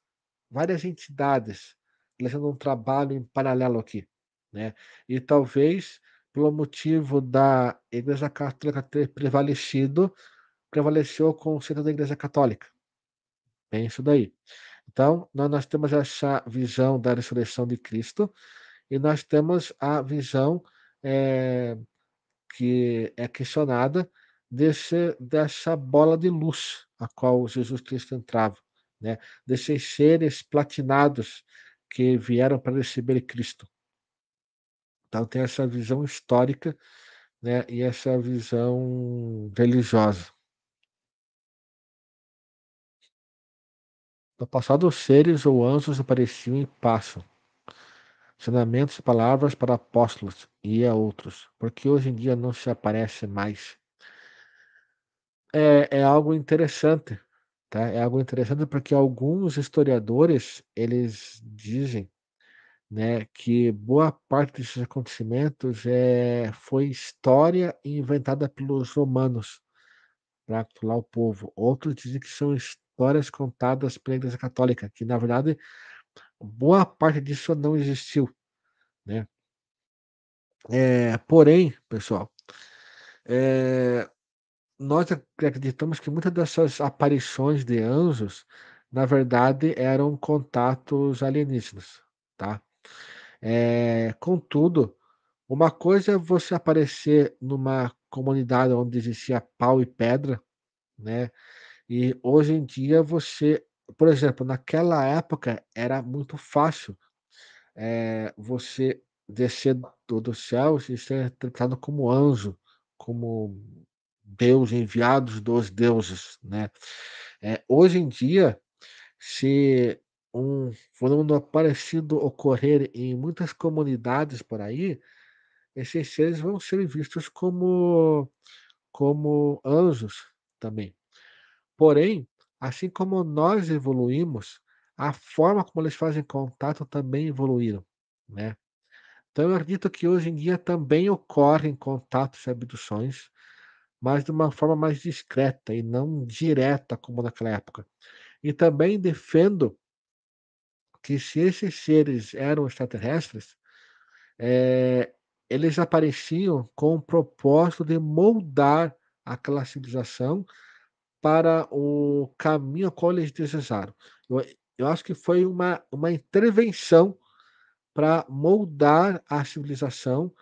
várias entidades, realizando um trabalho em paralelo aqui, né. E talvez pelo motivo da Igreja Católica ter prevalecido, prevaleceu o conceito da Igreja Católica. Tem isso daí. Então, nó nós temos essa visão da ressurreição de Cristo, e nós temos a visão, eh, que é questionada desse dessa bola de luz, a qual Jesus Cristo entrava, né, desses seres platinados que vieram para receber Cristo. Então tem essa visão histórica, né, e essa visão religiosa. No passado, seres ou anjos apareciam e passam, ensinamentos e palavras para apóstolos e a outros, porque hoje em dia não se aparece mais. É, é algo interessante, tá? É algo interessante porque alguns historiadores eles dizem, né, que boa parte desses acontecimentos é, foi história inventada pelos romanos para controlar o povo. Outros dizem que são histórias contadas pela Igreja Católica, que na verdade boa parte disso não existiu, né? É, porém, pessoal, é, nós ac- acreditamos que muitas dessas aparições de anjos, na verdade, eram contatos alienígenas, tá? É, contudo, uma coisa é você aparecer numa comunidade onde existia pau e pedra, né? E hoje em dia você, por exemplo, naquela época era muito fácil eh, você descer do dos céus e ser interpretado como anjo, como Deus, enviados dos deuses, né. Eh, hoje em dia, se um fenômeno parecido ocorrer em muitas comunidades por aí, esses seres vão ser vistos como como anjos também. Porém, assim como nós evoluímos, a forma como eles fazem contato também evoluíram, né. Então eu acredito que hoje em dia também ocorrem contatos e abduções, mas de uma forma mais discreta e não direta como naquela época. E também defendo que se esses seres eram extraterrestres, eh, eles apareciam com o propósito de moldar aquela civilização para o caminho ao qual eles desejaram. Eu eu acho que foi uma uma intervenção para moldar a civilização,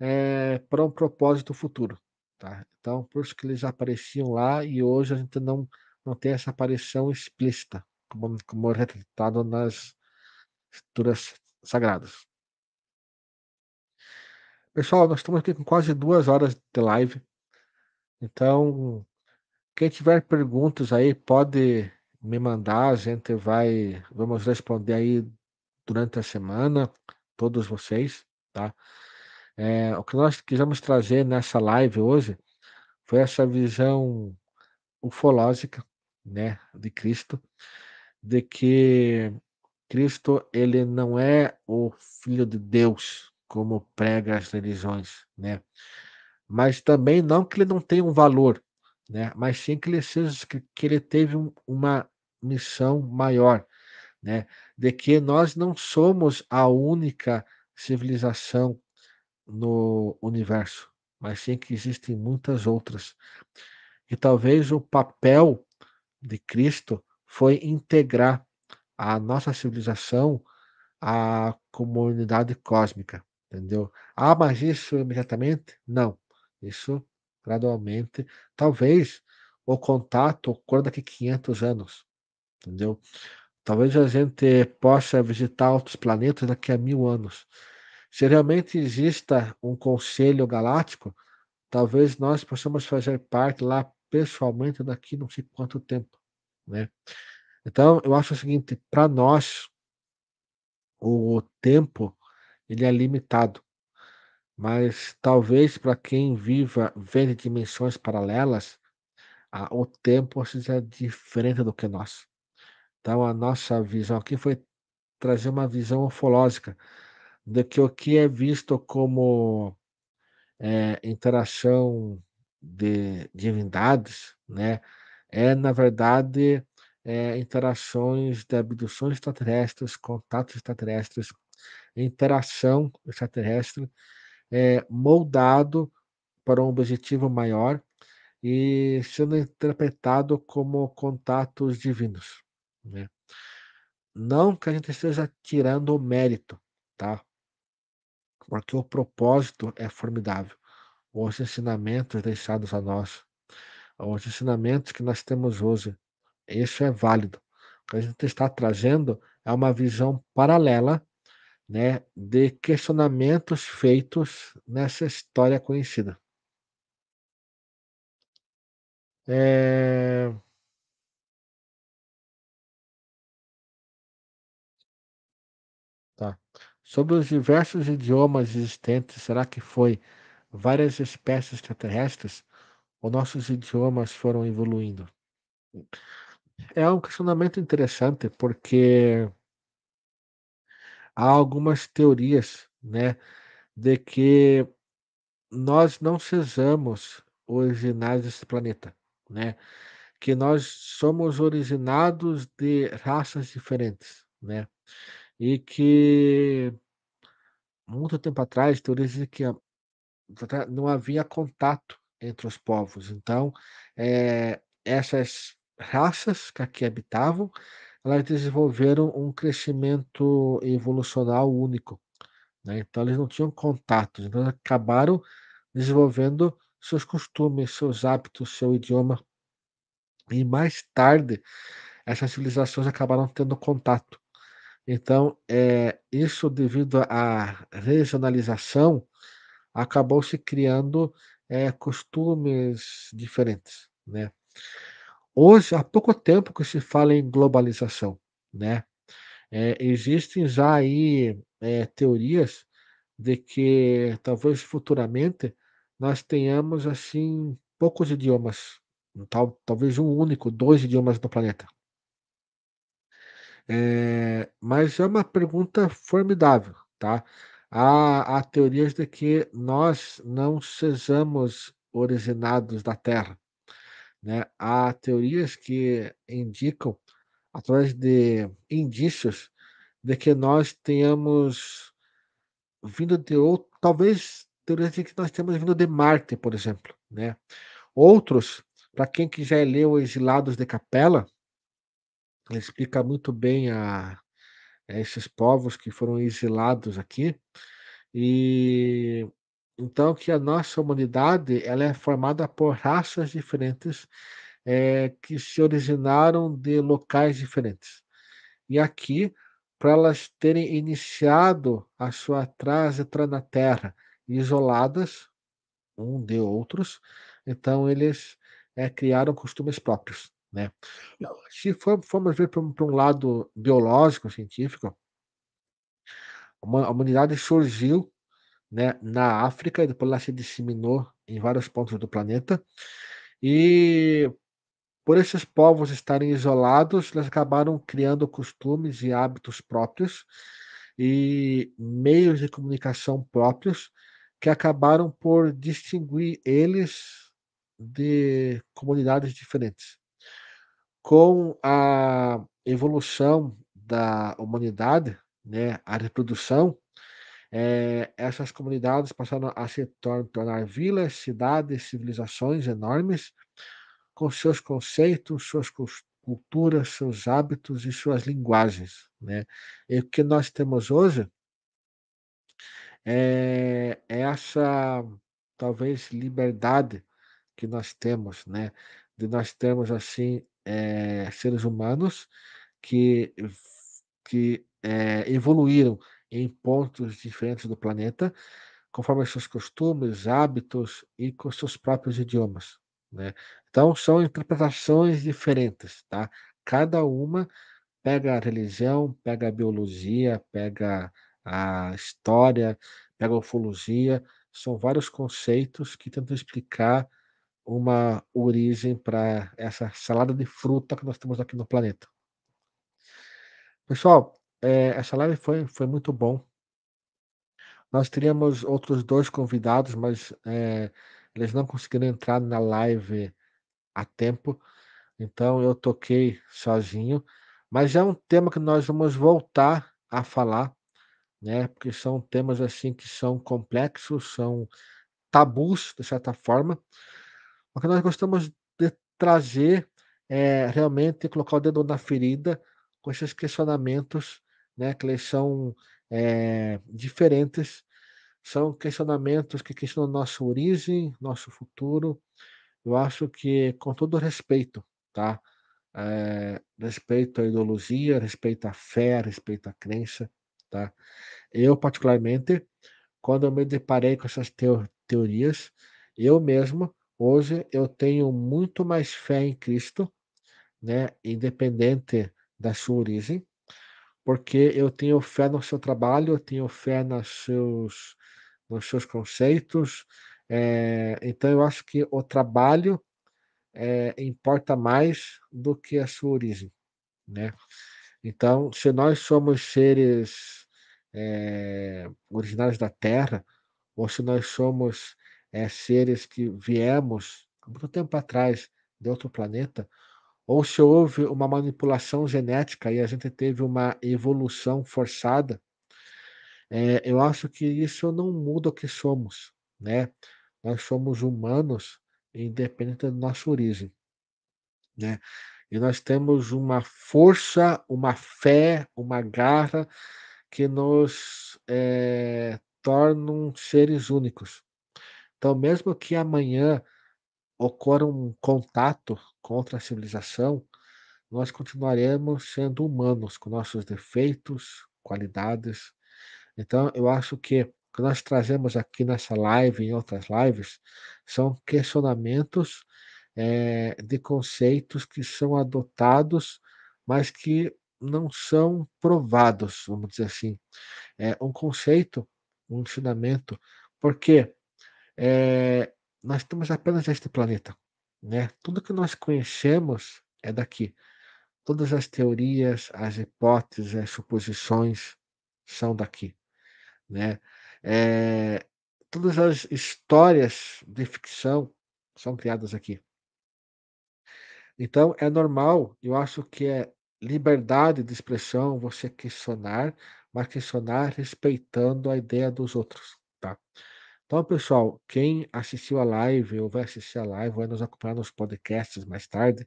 eh, para um propósito futuro, tá. Então por isso que eles apareciam lá e hoje a gente não não tem essa aparição explícita, como como é retratado nas escrituras sagradas. Pessoal, nós estamos aqui com quase 2 horas de live, então quem tiver perguntas aí pode me mandar, a gente vai vamos responder aí durante a semana, todos vocês, tá. Eh, o que nós quisemos trazer nessa live hoje, foi essa visão ufológica, né, de Cristo, de que Cristo ele não é o filho de Deus, como prega as religiões, né. Mas também não que ele não tenha um valor, né, mas sim que ele seja que ele teve um uma missão maior, né, de que nós não somos a única civilização no universo, mas sim que existem muitas outras. E talvez o papel de Cristo foi integrar a nossa civilização à comunidade cósmica, entendeu? Ah, mas isso imediatamente? Não, isso gradualmente, talvez o contato ocorra daqui 500 anos, entendeu? Talvez a gente possa visitar outros planetas daqui a 1000 anos. Se realmente exista um conselho galáctico, talvez nós possamos fazer parte lá pessoalmente daqui não sei quanto tempo, né. Então eu acho o seguinte, para nós o tempo, ele é limitado, mas talvez para quem viva vendo dimensões paralelas, ah, o tempo seja diferente do que nós. Então a nossa visão aqui foi trazer uma visão ufológica, de que o que é visto como, eh, interação de divindades, né, é na verdade, eh, interações de abduções extraterrestres, contatos extraterrestres, interação extraterrestre, eh, moldado para um objetivo maior e sendo interpretado como contatos divinos, né. Não que a gente esteja tirando o mérito, tá. Porque o propósito é formidável. Os ensinamentos deixados a nós, os ensinamentos que nós temos hoje, isso é válido. O que a gente está trazendo é uma visão paralela né, de questionamentos feitos nessa história conhecida. Eh Tá. Sobre os diversos idiomas existentes, será que foi várias espécies extraterrestres ou nossos idiomas foram evoluindo? É um questionamento interessante, porque há algumas teorias, né, de que nós não sejamos originais desse planeta, né, que nós somos originados de raças diferentes, né, e que muito tempo atrás, teorias dizem que não havia contato entre os povos, então, eh, essas raças que aqui habitavam, elas desenvolveram um crescimento evolucional único, né, então eles não tinham contatos, então acabaram desenvolvendo seus costumes, seus hábitos, seu idioma. E mais tarde, essas civilizações acabaram tendo contato. Então, eh, isso devido à regionalização, acabou se criando, eh, costumes diferentes, né. Hoje, há pouco tempo que se fala em globalização, né, eh, existem já aí, eh, teorias de que talvez futuramente nós tenhamos, assim, poucos idiomas, tal talvez 1 único, 2 idiomas no planeta. Eh, mas é uma pergunta formidável, tá. Há há teorias de que nós não sejamos originados da Terra, né. Há teorias que indicam, através de indícios, de que nós tenhamos vindo de outro talvez teorias de que nós temos vindo de Marte, por exemplo, né. Outros, para quem quiser ler o Exilados de Capela ele explica muito bem a esses povos que foram exilados aqui, e então que a nossa humanidade, ela é formada por raças diferentes, eh, que se originaram de locais diferentes. E aqui, para elas terem iniciado a sua trajetória na Terra isoladas, um de outros, então eles, eh, criaram costumes próprios, né. Se for formos ver para um lado biológico, científico a humanidade surgiu, né, na África e depois ela se disseminou em vários pontos do planeta, e por esses povos estarem isolados, eles acabaram criando costumes e hábitos próprios, e meios de comunicação próprios, que acabaram por distinguir eles de comunidades diferentes. Com a evolução da humanidade, né, a reprodução, eh, essas comunidades passaram a se tor tornar vilas, cidades, civilizações enormes, com seus conceitos, suas culturas, seus hábitos e suas linguagens, né. E o que nós temos hoje é essa, talvez, liberdade que nós temos, né, de nós termos, assim, eh, seres humanos que que, eh, evoluíram em pontos diferentes do planeta, conforme seus costumes, hábitos e com seus próprios idiomas, né. Então são interpretações diferentes, tá. Cada uma pega a religião, pega a biologia, pega a história, pega a ufologia, são vários conceitos que tentam explicar uma origem para essa salada de fruta que nós temos aqui no planeta. Pessoal, eh, essa live foi foi muito bom. Nós teríamos outros 2 convidados, mas, eh, eles não conseguiram entrar na live a tempo, então eu toquei sozinho, mas é um tema que nós vamos voltar a falar, né, porque são temas, assim, que são complexos, são tabus, de certa forma, porque nós gostamos de trazer, eh, realmente colocar o dedo na ferida com esses questionamentos, né, que eles são, eh, diferentes, são questionamentos que questionam nossa origem, nosso futuro. Eu acho que com todo respeito, tá, eh, respeito à ideologia, respeito à fé, respeito à crença, tá. Eu particularmente, quando eu me deparei com essas teo teorias, eu mesmo, hoje eu tenho muito mais fé em Cristo, né, independente da sua origem, porque eu tenho fé no seu trabalho, eu tenho fé nos seus nos seus conceitos, eh, então eu acho que o trabalho, eh, importa mais do que a sua origem, né. Então, se nós somos seres, eh, originários da Terra, ou se nós somos, eh, seres que viemos muito tempo atrás de outro planeta, ou se houve uma manipulação genética e a gente teve uma evolução forçada eh, eu acho que isso não muda o que somos, né. Nós somos humanos independente da nossa origem. Né. E nós temos uma força, uma fé, uma garra que nos, eh, tornam seres únicos. Então mesmo que amanhã ocorra um contato com outra civilização, nós continuaremos sendo humanos, com nossos defeitos, qualidades. Então eu acho que o que nós trazemos aqui nessa live e em outras lives, são questionamentos, eh, de conceitos que são adotados, mas que não são provados, vamos dizer assim. É um conceito, um ensinamento, porque, eh, nós estamos apenas neste planeta, né. Tudo que nós conhecemos é daqui. Todas as teorias, as hipóteses, as suposições são daqui, né. Eh, todas as histórias de ficção são criadas aqui. Então é normal, eu acho que é liberdade de expressão você questionar, mas questionar respeitando a ideia dos outros, tá. Então pessoal, quem assistiu a live ou vai assistir a live, vai nos acompanhar nos podcasts mais tarde,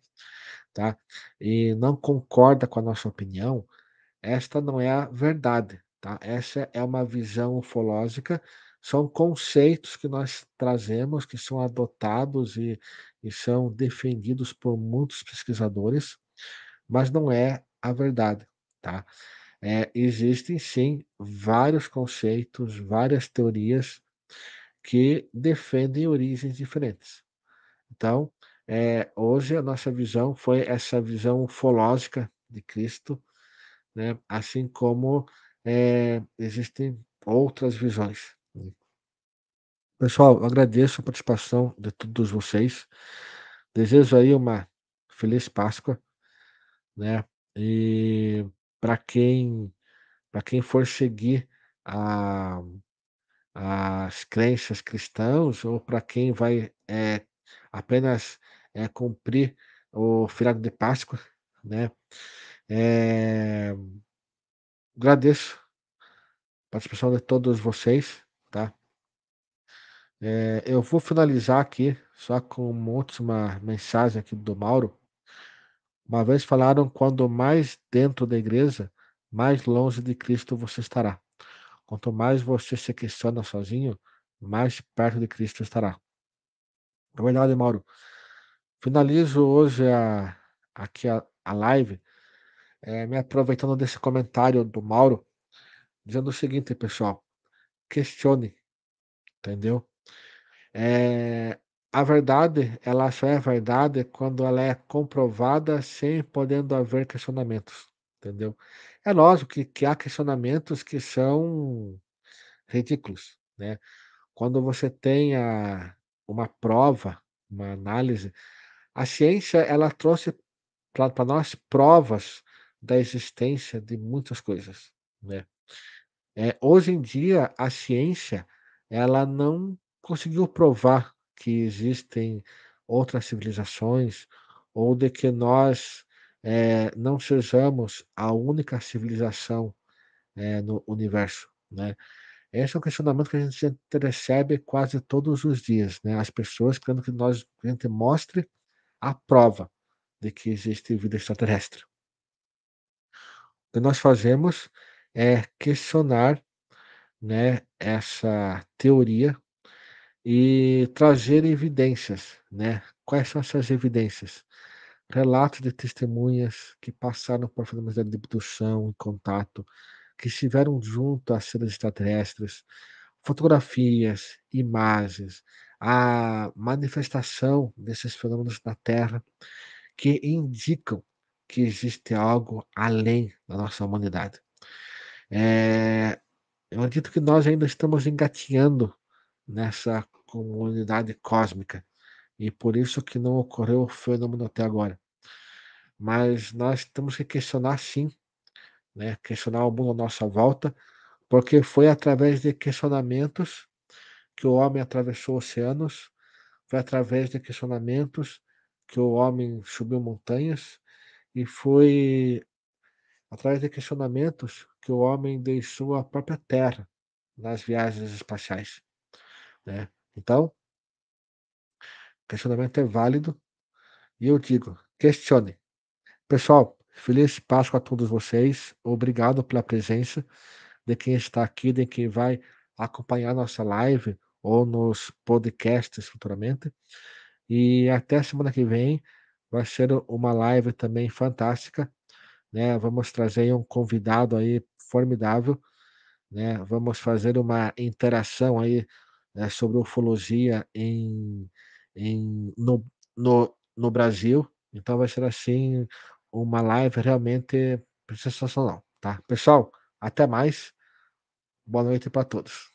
tá, e não concorda com a nossa opinião, esta não é a verdade, tá. Essa é uma visão ufológica, são conceitos que nós trazemos, que são adotados e e são defendidos por muitos pesquisadores, mas não é a verdade, tá. Eh, existem sim vários conceitos, várias teorias que defendem origens diferentes. Então, eh, hoje a nossa visão foi essa visão ufológica de Cristo, né, assim como, eh, existem outras visões. Pessoal, eu agradeço a participação de todos vocês, desejo aí uma feliz páscoa, né, e pra quem pra quem for seguir a as crenças cristãos ou pra quem vai, eh, apenas, eh, cumprir o feriado de Páscoa, né, eh agradeço a participação de todos vocês, tá. Eh, eu vou finalizar aqui só com uma última mensagem aqui do Mauro. Uma vez falaram: "Quando mais dentro da igreja, mais longe de Cristo você estará. Quanto mais você se questiona sozinho, mais perto de Cristo estará". É verdade, Mauro. Finalizo hoje a aqui a a live, eh, me aproveitando desse comentário do Mauro, dizendo o seguinte pessoal: questione, entendeu. Eh, a verdade, ela só é verdade quando ela é comprovada sem podendo haver questionamentos, entendeu. É lógico que que há questionamentos que são ridículos, né. Quando você tem a uma prova, uma análise, a ciência ela trouxe pra nós provas da existência de muitas coisas, né. Eh, hoje em dia a ciência, ela não conseguiu provar que existem outras civilizações ou de que nós, eh, não sejamos a única civilização, eh, no universo, né. Esse é um questionamento que a gente recebe quase todos os dias, né, as pessoas querendo que nós a gente mostre a prova de que existe vida extraterrestre. O que nós fazemos é questionar, né, essa teoria e trazer evidências, né. Quais são essas evidências? Relatos de testemunhas que passaram por fenômenos de abdução, contato, que estiveram junto a seres extraterrestres, fotografias, imagens, a manifestação desses fenômenos na Terra que indicam que existe algo além da nossa humanidade. Eh, eu acredito que nós ainda estamos engatinhando nessa comunidade cósmica e por isso que não ocorreu o fenômeno até agora. Mas nós temos que questionar sim, né, questionar o mundo à nossa volta, porque foi através de questionamentos que o homem atravessou oceanos, foi através de questionamentos que o homem subiu montanhas e foi através de questionamentos que o homem deixou a própria Terra nas viagens espaciais, né. Então questionamento é válido e eu digo: questione. Pessoal, feliz Páscoa a todos vocês, obrigado pela presença de quem está aqui, de quem vai acompanhar nossa live ou nos podcasts futuramente. E até semana que vem, vai ser uma live também fantástica, né, vamos trazer um convidado aí formidável, né, vamos fazer uma interação aí, né, sobre ufologia em em no no no Brasil, então vai ser, assim, uma live realmente sensacional, tá. Pessoal, até mais, boa noite pra todos.